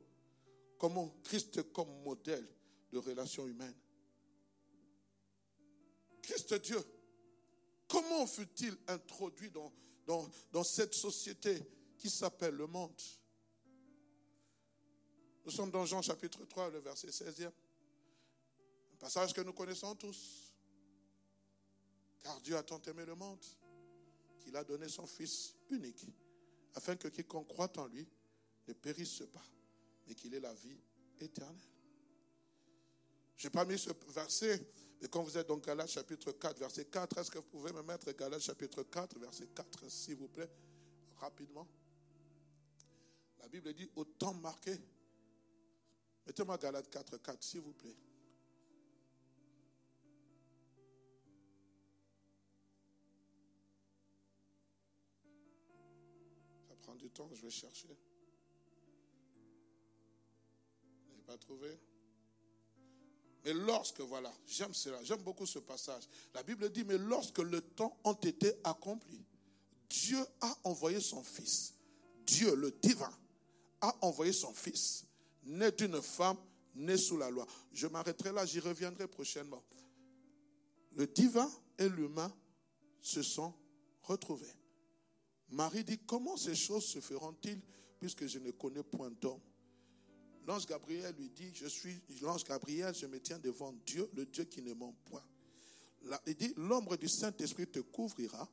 comment Christ comme modèle de relation humaine. Christ Dieu, comment fut-il introduit dans dans, cette société qui s'appelle le monde? Nous sommes dans Jean chapitre 3, le verset 16e. Un passage que nous connaissons tous. Car Dieu a tant aimé le monde qu'il a donné son Fils unique, afin que quiconque croit en lui ne périsse pas, mais qu'il ait la vie éternelle. Je n'ai pas mis ce verset, mais quand vous êtes dans Galates chapitre 4, verset 4, est-ce que vous pouvez me mettre Galates chapitre 4, verset 4, s'il vous plaît, rapidement? La Bible dit au temps marqué. Mettez-moi Galates 4, 4, s'il vous plaît. Ça prend du temps, je vais chercher. Vous n'avez pas trouvé mais lorsque, voilà, j'aime cela, j'aime beaucoup ce passage. La Bible dit, mais lorsque le temps ont été accompli, Dieu a envoyé son Fils. Dieu, le divin, a envoyé son Fils, né d'une femme, né sous la loi. Je m'arrêterai là, j'y reviendrai prochainement. Le divin et l'humain se sont retrouvés. Marie dit, comment ces choses se feront-ils puisque je ne connais point d'homme? L'ange Gabriel lui dit, je suis l'ange Gabriel, je me tiens devant Dieu, le Dieu qui ne ment point. il dit, l'ombre du Saint-Esprit te couvrira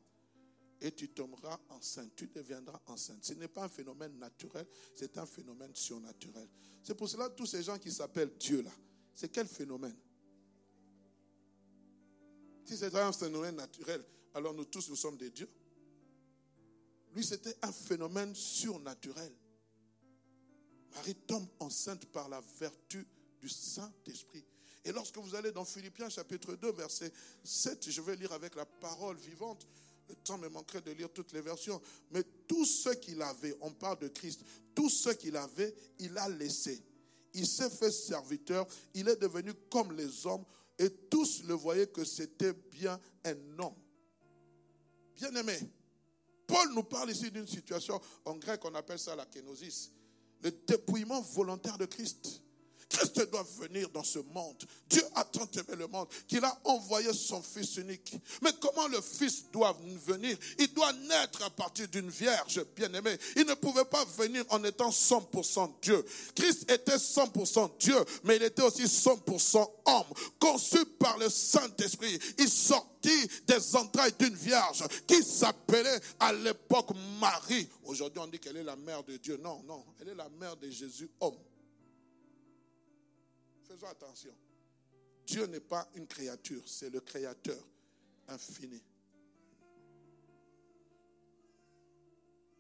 et tu tomberas enceinte, tu deviendras enceinte. Ce n'est pas un phénomène naturel, c'est un phénomène surnaturel. C'est pour cela tous ces gens qui s'appellent Dieu là, c'est quel phénomène? Si c'est un phénomène naturel, alors nous tous nous sommes des dieux. Lui, c'était un phénomène surnaturel. Marie tombe enceinte par la vertu du Saint-Esprit. Et lorsque vous allez dans Philippiens chapitre 2, verset 7, je vais lire avec la parole vivante. Le temps me manquerait de lire toutes les versions. Mais tout ce qu'il avait, on parle de Christ, tout ce qu'il avait, il a laissé. Il s'est fait serviteur, il est devenu comme les hommes, et tous le voyaient que c'était bien un homme. Bien aimé, Paul nous parle ici d'une situation, en grec on appelle ça la kénosis le dépouillement volontaire de Christ. Christ doit venir dans ce monde. Dieu a tant aimé le monde qu'il a envoyé son Fils unique. Mais comment le Fils doit venir? Il doit naître à partir d'une vierge bien-aimée. Il ne pouvait pas venir en étant 100% Dieu. Christ était 100% Dieu, mais il était aussi 100% homme. Conçu par le Saint-Esprit, il sortit des entrailles d'une vierge qui s'appelait à l'époque Marie. Aujourd'hui, on dit qu'elle est la mère de Dieu. Non, non, elle est la mère de Jésus, homme. Faisons attention. Dieu n'est pas une créature, c'est le créateur infini.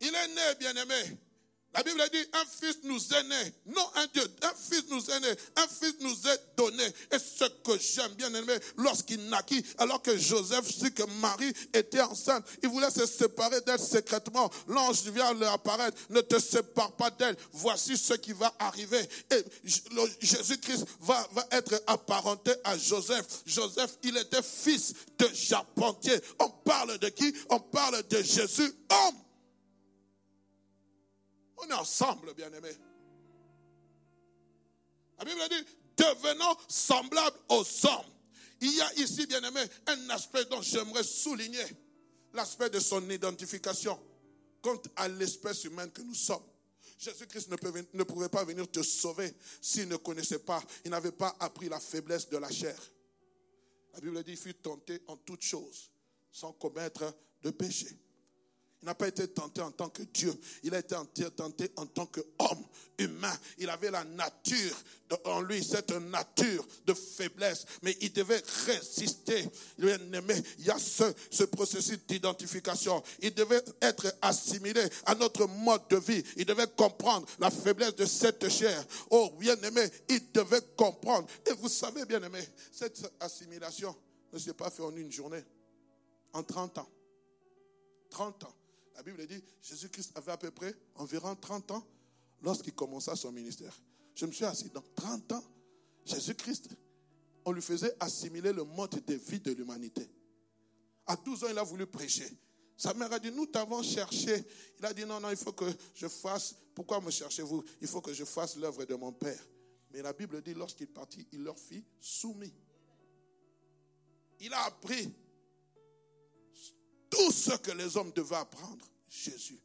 Il est né, bien-aimé. La Bible dit, un fils nous est né. Non un Dieu, un fils nous est né. Un fils nous est donné. Et ce que j'aime bien aimé, lorsqu'il naquit, alors que Joseph sut que Marie était enceinte, il voulait se séparer d'elle secrètement. L'ange vient leur apparaître. Ne te sépare pas d'elle. Voici ce qui va arriver. Et Jésus-Christ va, va être apparenté à Joseph. Joseph, il était fils de charpentier. On parle de qui? On parle de Jésus, homme. On est ensemble, bien-aimés. La Bible dit, devenons semblables aux hommes. Il y a ici, bien-aimés, un aspect dont j'aimerais souligner, l'aspect de son identification quant à l'espèce humaine que nous sommes. Jésus-Christ ne, ne, pouvait pas venir te sauver s'il ne connaissait pas, il n'avait pas appris la faiblesse de la chair. La Bible dit, il fut tenté en toutes choses, sans commettre de péché. Il n'a pas été tenté en tant que Dieu. Il a été tenté en tant qu'homme humain. Il avait la nature en lui, cette nature de faiblesse. Mais il devait résister. Il y a ce, ce processus d'identification. Il devait être assimilé à notre mode de vie. Il devait comprendre la faiblesse de cette chair. Oh, bien-aimé, il devait comprendre. Et vous savez, bien-aimé, cette assimilation ne s'est pas faite en une journée, en 30 ans. 30 ans. La Bible dit, Jésus-Christ avait à peu près environ 30 ans lorsqu'il commença son ministère. Je me suis assis dans 30 ans. Jésus-Christ, on lui faisait assimiler le mode de vie de l'humanité. À 12 ans, il a voulu prêcher. Sa mère a dit, nous t'avons cherché. Il a dit, non, non, il faut que je fasse. Pourquoi me cherchez-vous? Il faut que je fasse l'œuvre de mon Père. Mais la Bible dit, lorsqu'il partit, il leur fit soumis. Il a appris tout ce que les hommes devaient apprendre, Jésus.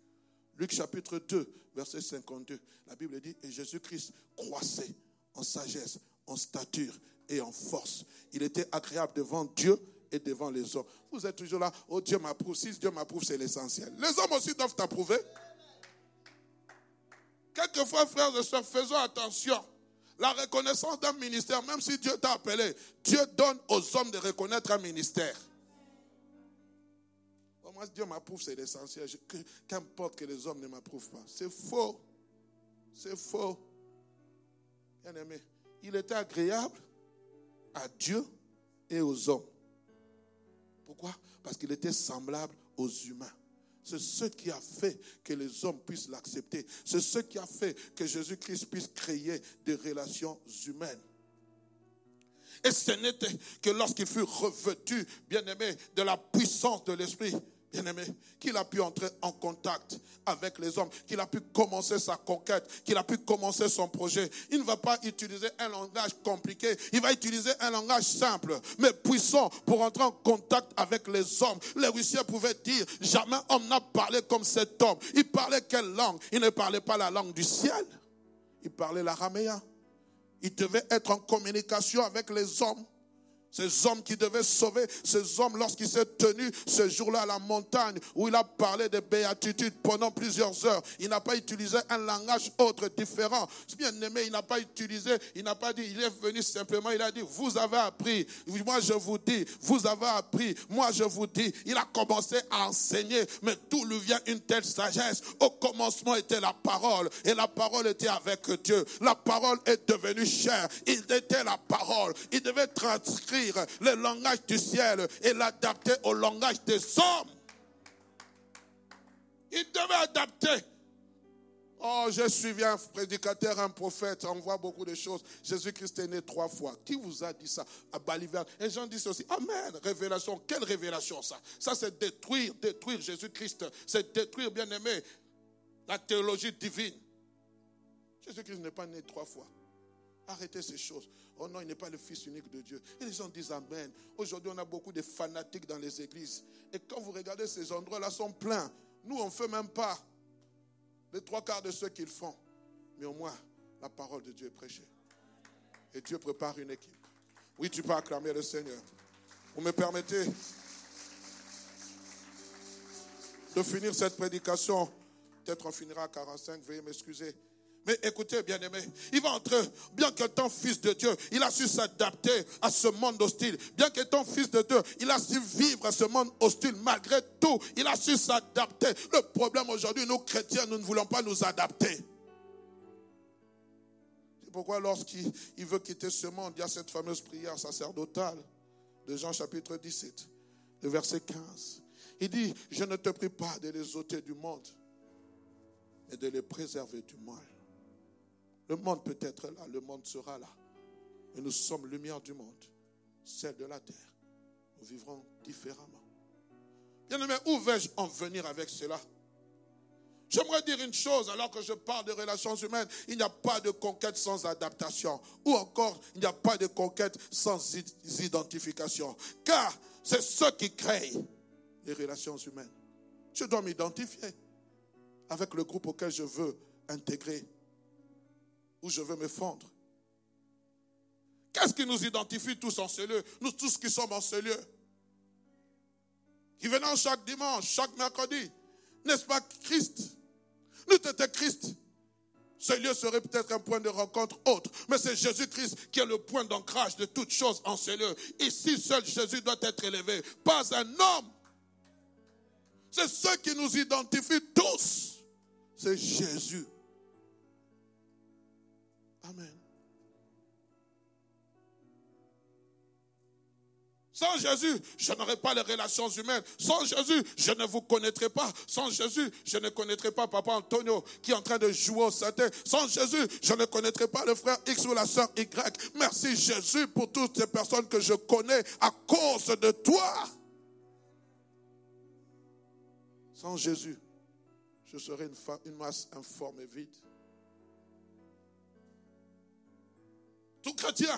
Luc chapitre 2, verset 52, la Bible dit, et Jésus-Christ croissait en sagesse, en stature et en force. Il était agréable devant Dieu et devant les hommes. Vous êtes toujours là, oh Dieu m'approuve. Si Dieu m'approuve, c'est l'essentiel. Les hommes aussi doivent t'approuver. Quelquefois, frères et sœurs, faisons attention. La reconnaissance d'un ministère, même si Dieu t'a appelé, Dieu donne aux hommes de reconnaître un ministère. Moi, Dieu m'approuve, c'est l'essentiel. Qu'importe que les hommes ne m'approuvent pas. C'est faux. C'est faux. Bien aimé, il était agréable à Dieu et aux hommes. Pourquoi? Parce qu'il était semblable aux humains. C'est ce qui a fait que les hommes puissent l'accepter. C'est ce qui a fait que Jésus-Christ puisse créer des relations humaines. Et ce n'était que lorsqu'il fut revêtu, bien aimé, de la puissance de l'Esprit, bien-aimé, qu'il a pu entrer en contact avec les hommes, qu'il a pu commencer sa conquête, qu'il a pu commencer son projet. Il ne va pas utiliser un langage compliqué, il va utiliser un langage simple, mais puissant pour entrer en contact avec les hommes. Les Russiens pouvaient dire, jamais homme n'a parlé comme cet homme. Il parlait quelle langue? Il ne parlait pas la langue du ciel, il parlait l'araméen. Il devait être en communication avec les hommes. Ces hommes qui devaient sauver, ces hommes lorsqu'il s'est tenu ce jour-là à la montagne où il a parlé de béatitude pendant plusieurs heures, il n'a pas utilisé un langage autre, différent. Bien aimé, il n'a pas utilisé, il n'a pas dit, il est venu simplement, il a dit, vous avez appris, moi je vous dis, vous avez appris, moi je vous dis. Il a commencé à enseigner, mais tout lui vient une telle sagesse? Au commencement était la parole, et la parole était avec Dieu. La parole est devenue chère, il était la parole, il devait transcrire le langage du ciel et l'adapter au langage des hommes. Il devait adapter. Oh, j'ai suivi un prédicateur, un prophète, on voit beaucoup de choses. Jésus-Christ est né trois fois. Qui vous a dit ça À Baliver. Et gens disent aussi, Amen, révélation. Quelle révélation ça? Ça, c'est détruire, détruire Jésus-Christ. C'est détruire, bien aimé, la théologie divine. Jésus-Christ n'est pas né trois fois. Arrêtez ces choses. Oh non, il n'est pas le Fils unique de Dieu. Et les gens disent Amen. Aujourd'hui, on a beaucoup de fanatiques dans les églises. Et quand vous regardez ces endroits-là, sont pleins. Nous, on ne fait même pas les trois quarts de ce qu'ils font. Mais au moins, la parole de Dieu est prêchée. Et Dieu prépare une équipe. Oui, tu peux acclamer le Seigneur. Vous me permettez de finir cette prédication. Peut-être on finira à 45, veuillez m'excuser. Mais écoutez, bien aimé, il va entrer, bien qu'étant fils de Dieu, il a su s'adapter à ce monde hostile. Bien qu'étant fils de Dieu, il a su vivre à ce monde hostile. Malgré tout, il a su s'adapter. Le problème aujourd'hui, nous chrétiens, nous ne voulons pas nous adapter. C'est pourquoi lorsqu'il veut quitter ce monde, il y a cette fameuse prière sacerdotale de Jean chapitre 17, le verset 15. Il dit, je ne te prie pas de les ôter du monde, mais de les préserver du mal. Le monde peut être là, le monde sera là. Mais nous sommes lumière du monde, celle de la terre. Nous vivrons différemment. Bien aimé, où vais-je en venir avec cela? J'aimerais dire une chose, alors que je parle de relations humaines, il n'y a pas de conquête sans adaptation. Ou encore, il n'y a pas de conquête sans identification. Car c'est ce qui crée les relations humaines. Je dois m'identifier avec le groupe auquel je veux intégrer où je veux me fondre. Qu'est-ce qui nous identifie tous en ce lieu? Nous tous qui sommes en ce lieu. Qui venons chaque dimanche, chaque mercredi. N'est-ce pas Christ? Nous étions Christ. Ce lieu serait peut-être un point de rencontre autre, mais c'est Jésus-Christ qui est le point d'ancrage de toutes choses en ce lieu. Ici, seul Jésus doit être élevé, pas un homme. C'est ce qui nous identifie tous. C'est Jésus. Amen. Sans Jésus, je n'aurai pas les relations humaines. Sans Jésus, je ne vous connaîtrai pas. Sans Jésus, je ne connaîtrai pas Papa Antonio qui est en train de jouer au satin. Sans Jésus, je ne connaîtrai pas le frère X ou la sœur Y. Merci Jésus pour toutes ces personnes que je connais à cause de toi. Sans Jésus, je serai une, une masse informe et vide. Tout chrétien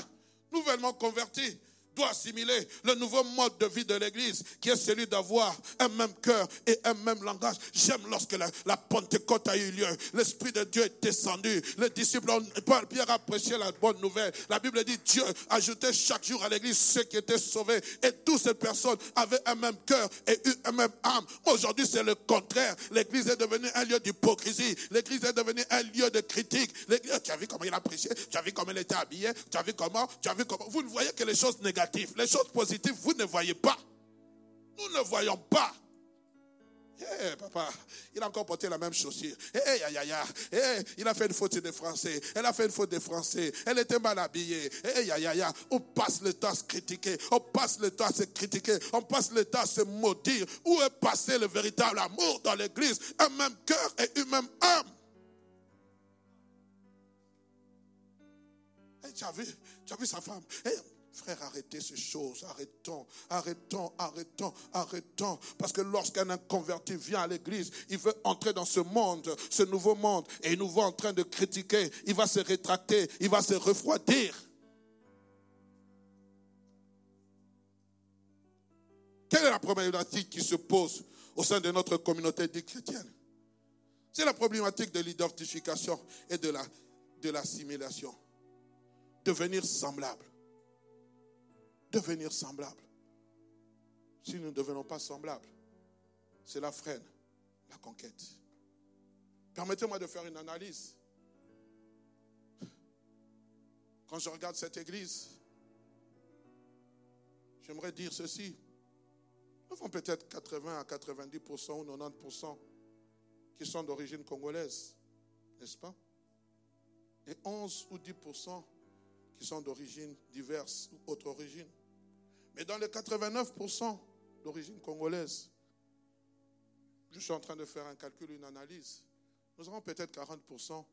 nouvellement converti doit assimiler le nouveau mode de vie de l'Église, qui est celui d'avoir un même cœur et un même langage. J'aime lorsque la, Pentecôte a eu lieu, l'Esprit de Dieu est descendu, les disciples, ont, Pierre a prêché la bonne nouvelle. La Bible dit, Dieu ajoutait chaque jour à l'Église ceux qui étaient sauvés, et toutes ces personnes avaient un même cœur et eu un même âme. Aujourd'hui, c'est le contraire. L'Église est devenue un lieu d'hypocrisie. L'Église est devenue un lieu de critique. Tu as vu comment il a prêché, tu as vu comment il était habillé, tu as vu comment, tu as vu comment? Vous ne voyez que les choses négatives les choses positives, vous ne voyez pas. Nous ne voyons pas. Eh, papa, il a encore porté la même chaussure. Eh, eh, eh, il a fait une faute de français. Elle a fait une faute de français. Elle était mal habillée. Eh, ya, ya, On passe le temps à se critiquer. On passe le temps à se critiquer. On passe le temps à se maudire. Où est passé le véritable amour dans l'église? Un même cœur et une même âme. Eh, tu as vu, tu as vu sa femme? Frère, arrêtez ces choses. Arrêtons, arrêtons, arrêtons, arrêtons. Parce que lorsqu'un inconverti vient à l'église, il veut entrer dans ce monde, ce nouveau monde, et il nous voit en train de critiquer. Il va se rétracter, il va se refroidir. Quelle est la problématique qui se pose au sein de notre communauté dite chrétienne? C'est la problématique de l'identification et de l'assimilation. La, de Devenir semblable devenir semblable. Si nous ne devenons pas semblables, cela freine la conquête. Permettez-moi de faire une analyse. Quand je regarde cette église, j'aimerais dire ceci. Nous avons peut-être 80 à 90% ou 90% qui sont d'origine congolaise, n'est-ce pas? Et 11 ou 10% qui sont d'origine diverse ou autre origine. Mais dans les 89% d'origine congolaise, je suis en train de faire un calcul, une analyse. Nous avons peut-être 40%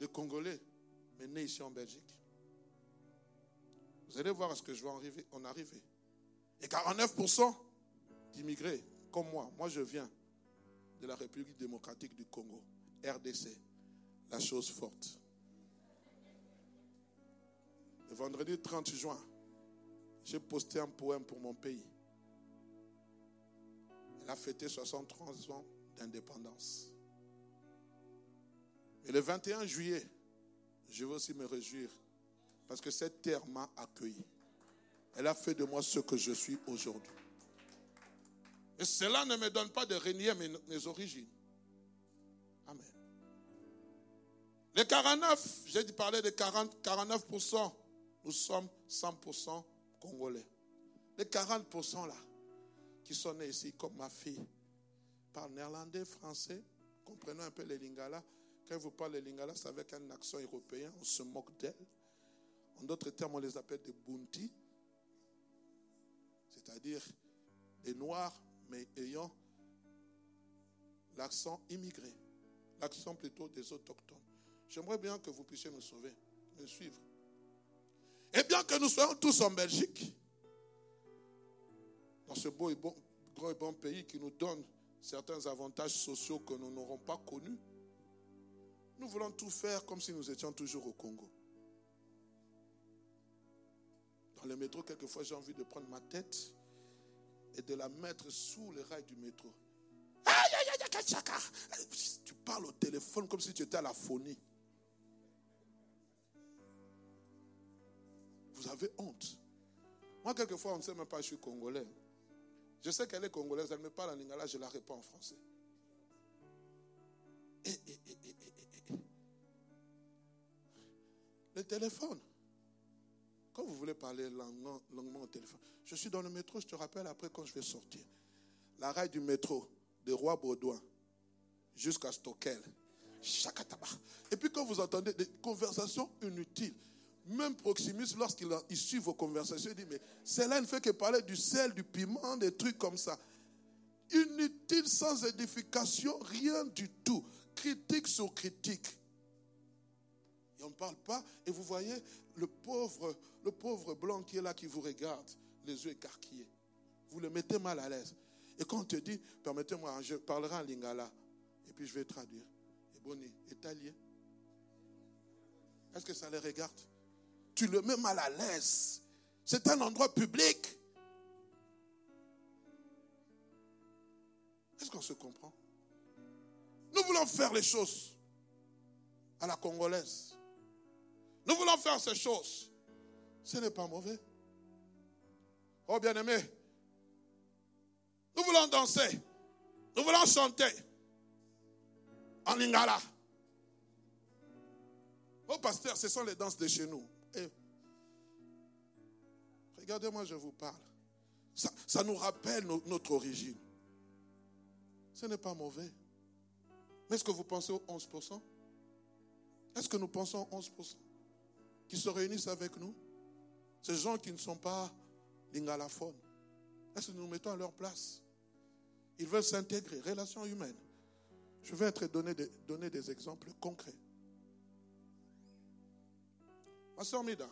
de Congolais, mais nés ici en Belgique. Vous allez voir à ce que je vais en arriver. Et 49% d'immigrés, comme moi. Moi, je viens de la République démocratique du Congo, RDC, la chose forte. Le vendredi 30 juin, j'ai posté un poème pour mon pays. Elle a fêté 63 ans d'indépendance. Et le 21 juillet, je veux aussi me réjouir parce que cette terre m'a accueilli. Elle a fait de moi ce que je suis aujourd'hui. Et cela ne me donne pas de renier mes, origines. Amen. Les 49, j'ai parlé de 40, 49%, nous sommes 100% Congolais. Les 40% là, qui sont nés ici, comme ma fille, parlent néerlandais, français, comprenons un peu les lingala. Quand vous parlez lingala, c'est avec un accent européen, on se moque d'elle. En d'autres termes, on les appelle des bunti, c'est-à-dire des noirs, mais ayant l'accent immigré, l'accent plutôt des autochtones. J'aimerais bien que vous puissiez me sauver, me suivre. Et bien que nous soyons tous en Belgique, dans ce beau et bon, grand et bon pays qui nous donne certains avantages sociaux que nous n'aurons pas connus, nous voulons tout faire comme si nous étions toujours au Congo. Dans le métro, quelquefois, j'ai envie de prendre ma tête et de la mettre sous les rails du métro. Tu parles au téléphone comme si tu étais à la phonie. Vous avez honte. Moi, quelquefois, on ne sait même pas, je suis congolais. Je sais qu'elle est congolaise, elle me parle en lingala, je la réponds en français. Et, le téléphone. Quand vous voulez parler longuement, au téléphone, je suis dans le métro, je te rappelle après quand je vais sortir. La rail du métro de Roi-Baudouin jusqu'à Stockel. Et puis quand vous entendez des conversations inutiles, même Proximus, lorsqu'il suit vos conversations, il dit, mais cela ne fait que parler du sel, du piment, des trucs comme ça. Inutile, sans édification, rien du tout. Critique sur critique. Et on ne parle pas. Et vous voyez le pauvre, le pauvre blanc qui est là, qui vous regarde, les yeux écarquillés. Vous le mettez mal à l'aise. Et quand on te dit, permettez-moi, je parlerai en lingala, et puis je vais traduire. Et bon, italien. Est-ce que ça les regarde? Tu le mets mal à l'aise. C'est un endroit public. Est-ce qu'on se comprend? Nous voulons faire les choses à la congolaise. Nous voulons faire ces choses. Ce n'est pas mauvais. Oh bien-aimé, nous voulons danser. Nous voulons chanter en lingala. Oh pasteur, ce sont les danses de chez nous. Regardez-moi, je vous parle. Ça, nous rappelle notre origine. Ce n'est pas mauvais. Mais est-ce que vous pensez aux 11% Est-ce que nous pensons aux 11% qui se réunissent avec nous? Ces gens qui ne sont pas lingalaphones. Est-ce que nous nous mettons à leur place? Ils veulent s'intégrer, relations humaines. Je vais être des, donner des exemples concrets. Ma soeur Mida,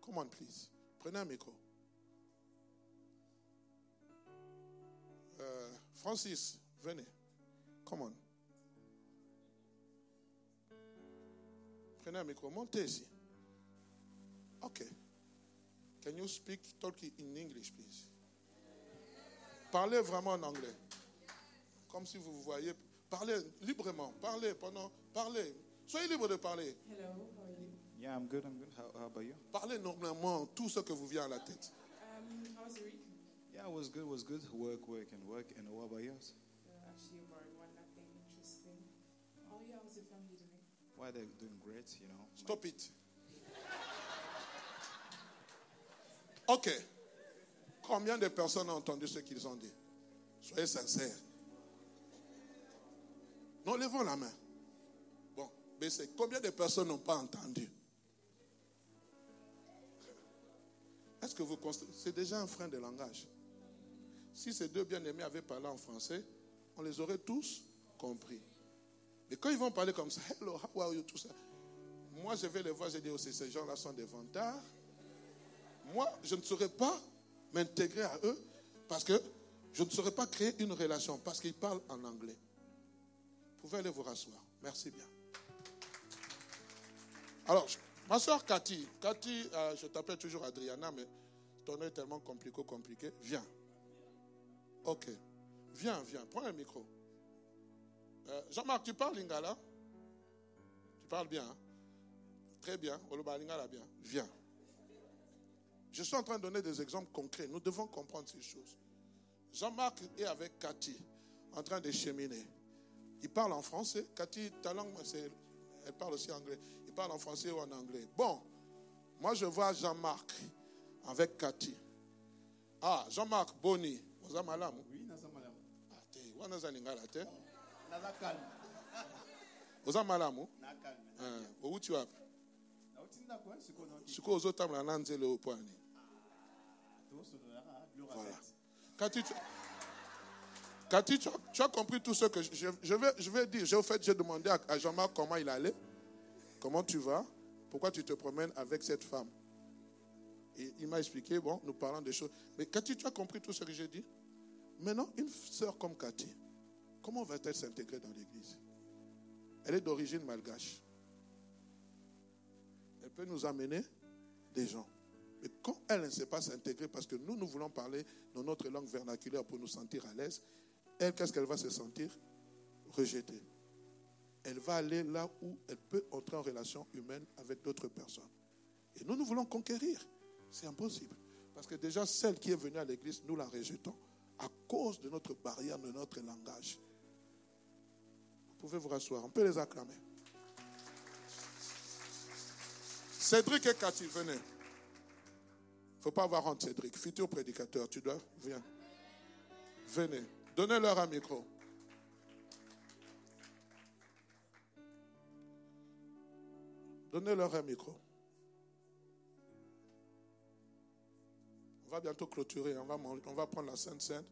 come on please. Prenez un micro. Euh, Francis, venez. Come on. Prenez un micro. Montez ici. Ok. Can you speak, talk in English, please? Parlez vraiment en anglais. Comme si vous vous voyez. Parlez librement. Parlez pendant. Parlez. Soyez libre de parler.
Hello?
Yeah, I'm good. I'm good. How, how about you?
Parlez normalement tout ce que vous vient à la tête.
Um, how was your week?
Yeah, it was good. It was good. Work, work, and work. And what about yours?
Uh, actually, a boring one, nothing interesting. Oh yeah, how's your family doing?
Why they're doing great, you know.
Stop it. Ok. Combien de personnes ont entendu ce qu'ils ont dit? Soyez sincères. Non, levons la main. Bon, baissez. Combien de personnes n'ont pas entendu? Est-ce que vous C'est déjà un frein de langage. Si ces deux bien-aimés avaient parlé en français, on les aurait tous compris. Mais quand ils vont parler comme ça, hello, how are you, tout ça, moi je vais les voir, je dis aussi, ces gens-là sont des vantards. Moi, je ne saurais pas m'intégrer à eux parce que je ne saurais pas créer une relation parce qu'ils parlent en anglais. Vous pouvez aller vous rasseoir. Merci bien. Alors, ma soeur Cathy, Cathy, euh, je t'appelle toujours Adriana, mais ton nom est tellement compliqué, compliqué. Viens. Ok. Viens, viens. Prends un micro. Euh, Jean-Marc, tu parles lingala? Tu parles bien. hein? Très bien. Oloba lingala bien. Viens. Je suis en train de donner des exemples concrets. Nous devons comprendre ces choses. Jean-Marc est avec Cathy, en train de cheminer. Il parle en français. Cathy, ta langue, elle parle aussi anglais. Parle en français ou en anglais. Bon, moi je vois Jean-Marc avec Cathy. Ah, Jean-Marc Boni. Oza malamu?
Oui, naza malamu.
Ah, te, wana oza lingala te.
Naza calme.
Oza malamu?
Na calme.
Ah, outi wapi?
Nauti ndako, hein, sikoyo nauti.
sikoyo ozotambola na nzela oyo pwani
Tosolola, biloko
Voilà. Cathy, tu, Cathy, tu as, tu as compris tout ce que je, je- je vais, je vais dire. J'ai, au fait, j'ai demandé à, à Jean-Marc comment il allait, comment tu vas, pourquoi tu te promènes avec cette femme? Et il m'a expliqué, bon, nous parlons des choses. Mais Cathy, tu as compris tout ce que j'ai dit? Maintenant, une sœur comme Cathy, comment va-t-elle s'intégrer dans l'église? Elle est d'origine malgache. Elle peut nous amener des gens. Mais quand elle ne sait pas s'intégrer, parce que nous, nous voulons parler dans notre langue vernaculaire pour nous sentir à l'aise, elle, qu'est-ce qu'elle va se sentir? Rejetée. Elle va aller là où elle peut entrer en relation humaine avec d'autres personnes. Et nous, nous voulons conquérir. C'est impossible. Parce que déjà, celle qui est venue à l'église, nous la rejetons à cause de notre barrière, de notre langage. Vous pouvez vous rasseoir. On peut les acclamer. Cédric et Cathy, venez. Il ne faut pas avoir honte, Cédric. Futur prédicateur, tu dois. Viens. Venez. Donnez-leur un micro. Donnez-leur un micro. On va bientôt clôturer. On va, on va prendre la Sainte Sainte.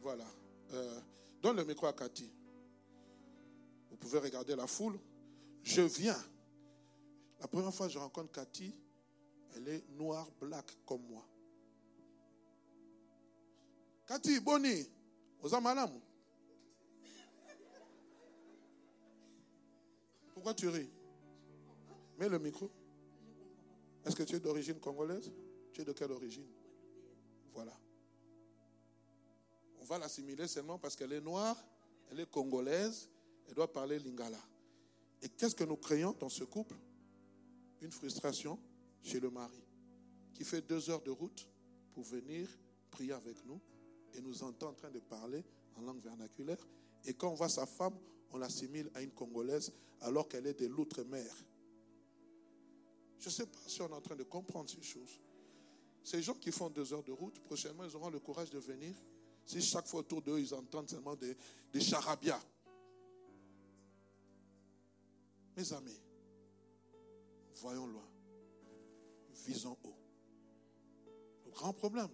Voilà. Euh, donne le micro à Cathy. Vous pouvez regarder la foule. Je viens. La première fois que je rencontre Cathy, elle est noire, black comme moi. Cathy, Boni, Oza Malamu. Pourquoi tu ris? Mets le micro. Est-ce que tu es d'origine congolaise? Tu es de quelle origine? Voilà. On va l'assimiler seulement parce qu'elle est noire, elle est congolaise, elle doit parler lingala. Et qu'est-ce que nous créons dans ce couple? Une frustration chez le mari qui fait deux heures de route pour venir prier avec nous et nous entend en train de parler en langue vernaculaire. Et quand on voit sa femme, on l'assimile à une Congolaise alors qu'elle est de l'outre-mer. Je ne sais pas si on est en train de comprendre ces choses. Ces gens qui font deux heures de route, prochainement, ils auront le courage de venir. Si chaque fois autour d'eux, ils entendent seulement des, des charabias. Mes amis, voyons loin, visons haut. Le grand problème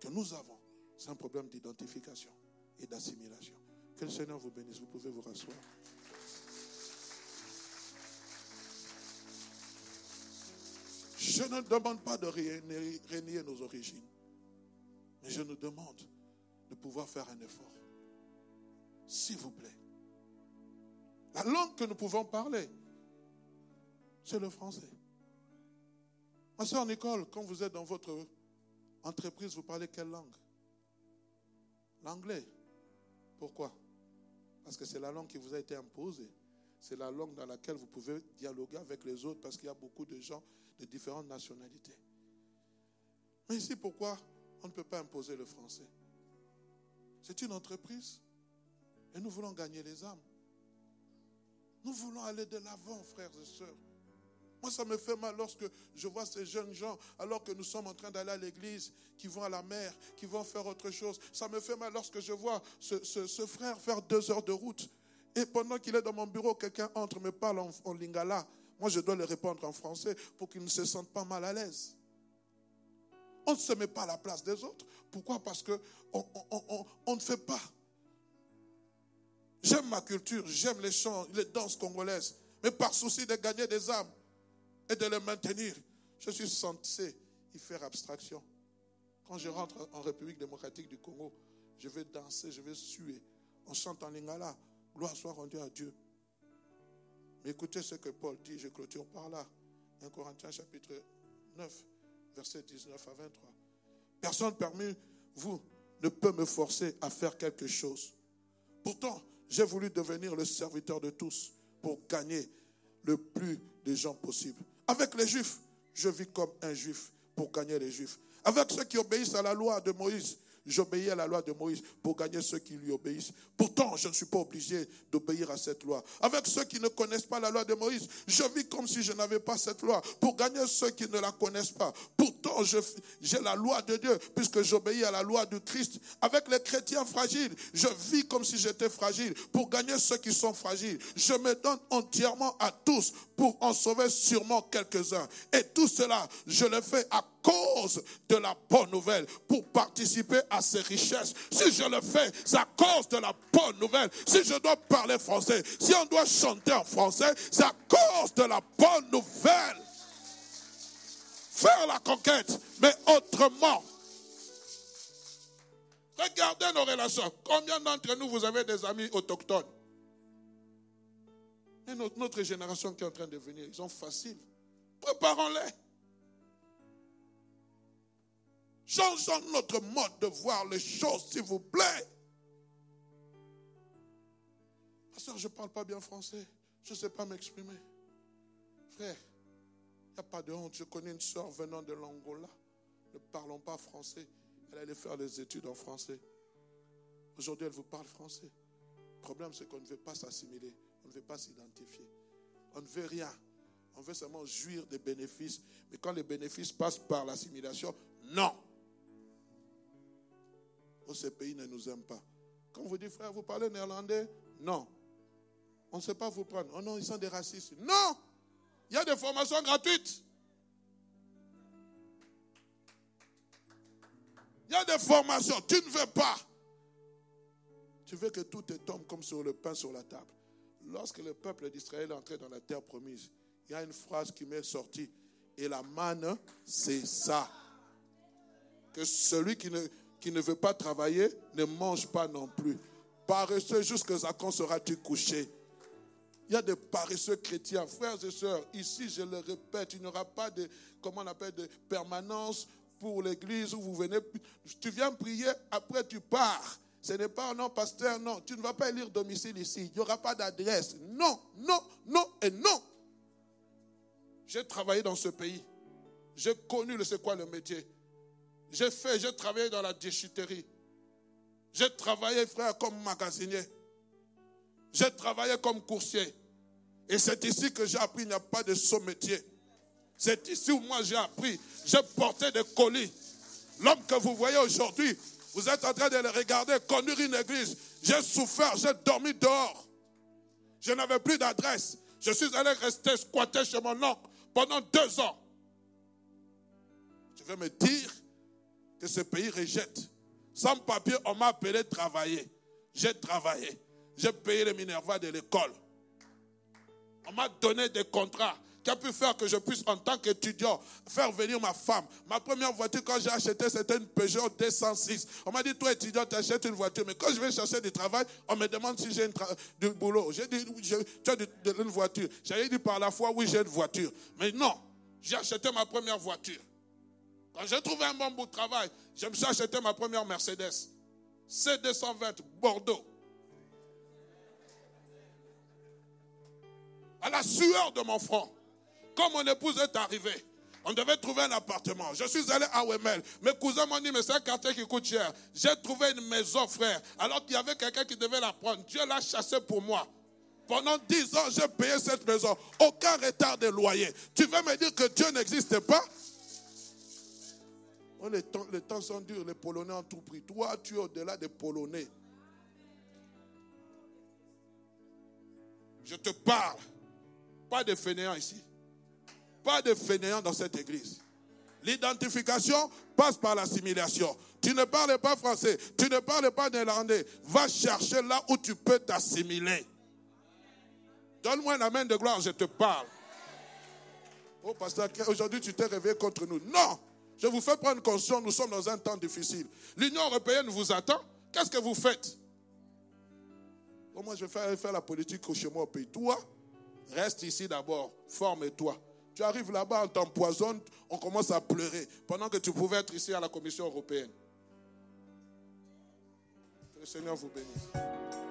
que nous avons, c'est un problème d'identification et d'assimilation. Que le Seigneur vous bénisse. Vous pouvez vous rasseoir. Je ne demande pas de renier nos origines, mais je nous demande de pouvoir faire un effort. S'il vous plaît. La langue que nous pouvons parler, c'est le français. Ma soeur Nicole, quand vous êtes dans votre entreprise, vous parlez quelle langue? L'anglais. Pourquoi? Parce que c'est la langue qui vous a été imposée. C'est la langue dans laquelle vous pouvez dialoguer avec les autres parce qu'il y a beaucoup de gens de différentes nationalités. Mais ici, pourquoi on ne peut pas imposer le français? C'est une entreprise et nous voulons gagner les âmes. Nous voulons aller de l'avant, frères et sœurs. Moi, ça me fait mal lorsque je vois ces jeunes gens, alors que nous sommes en train d'aller à l'église, qui vont à la mer, qui vont faire autre chose. Ça me fait mal lorsque je vois ce, frère faire deux heures de route. Et pendant qu'il est dans mon bureau, quelqu'un entre, me parle en, lingala. Moi, je dois le répondre en français pour qu'il ne se sente pas mal à l'aise. On ne se met pas à la place des autres. Pourquoi? Parce qu'on on ne fait pas. J'aime ma culture, j'aime les chants, les danses congolaises. Mais par souci de gagner des âmes, et de les maintenir. Je suis censé y faire abstraction. Quand je rentre en République démocratique du Congo, je vais danser, je vais suer. On chante en lingala. Gloire soit rendue à Dieu. Mais écoutez ce que Paul dit, je clôture par là. 1 Corinthiens chapitre 9, verset 19 à 23. Personne parmi vous ne peut me forcer à faire quelque chose. Pourtant, j'ai voulu devenir le serviteur de tous pour gagner le plus de gens possible. Avec les Juifs, je vis comme un Juif pour gagner les Juifs. Avec ceux qui obéissent à la loi de Moïse, J'obéis à la loi de Moïse pour gagner ceux qui lui obéissent. Pourtant, je ne suis pas obligé d'obéir à cette loi. Avec ceux qui ne connaissent pas la loi de Moïse, je vis comme si je n'avais pas cette loi pour gagner ceux qui ne la connaissent pas. Pourtant, j'ai la loi de Dieu puisque j'obéis à la loi du Christ. Avec les chrétiens fragiles, je vis comme si j'étais fragile pour gagner ceux qui sont fragiles. Je me donne entièrement à tous pour en sauver sûrement quelques-uns. Et tout cela, je le fais à cause de la bonne nouvelle, pour participer à ces richesses. Si je le fais, c'est à cause de la bonne nouvelle. Si je dois parler français, si on doit chanter en français, c'est à cause de la bonne nouvelle. Faire la conquête, mais autrement. Regardez nos relations. Combien d'entre nous, vous avez des amis autochtones? Et notre, notre génération qui est en train de venir, ils sont faciles. Préparons-les. Changeons notre mode de voir les choses, s'il vous plaît. Pasteur, je ne parle pas bien français. Je ne sais pas m'exprimer. Frère, il n'y a pas de honte. Je connais une soeur venant de l'Angola. Ne parlons pas français. Elle allait faire des études en français. Aujourd'hui, elle vous parle français. Le problème, c'est qu'on ne veut pas s'assimiler. On ne veut pas s'identifier. On ne veut rien. On veut seulement jouir des bénéfices. Mais quand les bénéfices passent par l'assimilation, non ces pays ne nous aiment pas. Quand vous dites, frère, vous parlez néerlandais Non. On ne sait pas vous prendre. Oh non, ils sont des racistes. Non Il y a des formations gratuites. Il y a des formations. Tu ne veux pas. Tu veux que tout te tombe comme sur le pain sur la table. Lorsque le peuple d'Israël est entré dans la terre promise, il y a une phrase qui m'est sortie. Et la manne, c'est ça. Que celui qui ne, qui ne veut pas travailler ne mange pas non plus. Paresseux jusqu'à quand seras-tu couché? Il y a des paresseux chrétiens. Frères et sœurs, ici, je le répète, il n'y aura pas de, comment on appelle, de permanence pour l'église où vous venez. Tu viens prier, après tu pars. Ce n'est pas nom pasteur, non. Tu ne vas pas élire domicile ici. Il n'y aura pas d'adresse. Non, non, non et non. J'ai travaillé dans ce pays. J'ai connu le c'est quoi le métier. J'ai fait, j'ai travaillé dans la déchetterie. J'ai travaillé, frère, comme magasinier. J'ai travaillé comme coursier. Et c'est ici que j'ai appris, il n'y a pas de saut métier. C'est ici où moi j'ai appris. J'ai porté des colis. L'homme que vous voyez aujourd'hui, vous êtes en train de le regarder conduire une église. J'ai souffert, j'ai dormi dehors. Je n'avais plus d'adresse. Je suis allé rester squatter chez mon oncle pendant deux ans. Tu veux me dire que ce pays rejette. Sans papier, on m'a appelé travailler. J'ai travaillé. J'ai payé les Minerva de l'école. On m'a donné des contrats qui a pu faire que je puisse, en tant qu'étudiant, faire venir ma femme. Ma première voiture, quand j'ai acheté, c'était une Peugeot 206. On m'a dit, toi, étudiant, tu achètes une voiture. Mais quand je vais chercher du travail, on me demande si j'ai du boulot. J'ai dit, tu as une voiture. J'avais dit par la foi, oui, j'ai une voiture. Mais non, j'ai acheté ma première voiture. Quand j'ai trouvé un bon bout de travail, je me suis acheté ma première Mercedes. C220, Bordeaux. À la sueur de mon front. Quand mon épouse est arrivée, on devait trouver un appartement. Je suis allé à Wemel. Mes cousins m'ont dit, mais c'est un quartier qui coûte cher. J'ai trouvé une maison, frère. Alors qu'il y avait quelqu'un qui devait la prendre. Dieu l'a chassé pour moi. Pendant dix ans, j'ai payé cette maison. Aucun retard de loyer. Tu veux me dire que Dieu n'existe pas? Les, temps, les temps sont durs. Les Polonais ont tout pris. Toi, tu es au-delà des Polonais. Je te parle. Pas de fainéants ici. Pas de fainéants dans cette église. L'identification passe par l'assimilation. Tu ne parles pas français, tu ne parles pas néerlandais. Va chercher là où tu peux t'assimiler. Donne-moi un amen de gloire, je te parle. Oh, pasteur, aujourd'hui tu t'es réveillé contre nous. Non, je vous fais prendre conscience, nous sommes dans un temps difficile. L'Union européenne vous attend. Qu'est-ce que vous faites? Comment je vais faire, faire la politique chez moi au pays Toi, reste ici d'abord, forme-toi. Tu arrives là-bas, on t'empoisonne, on commence à pleurer, pendant que tu pouvais être ici à la Commission européenne. Que le Seigneur vous bénisse.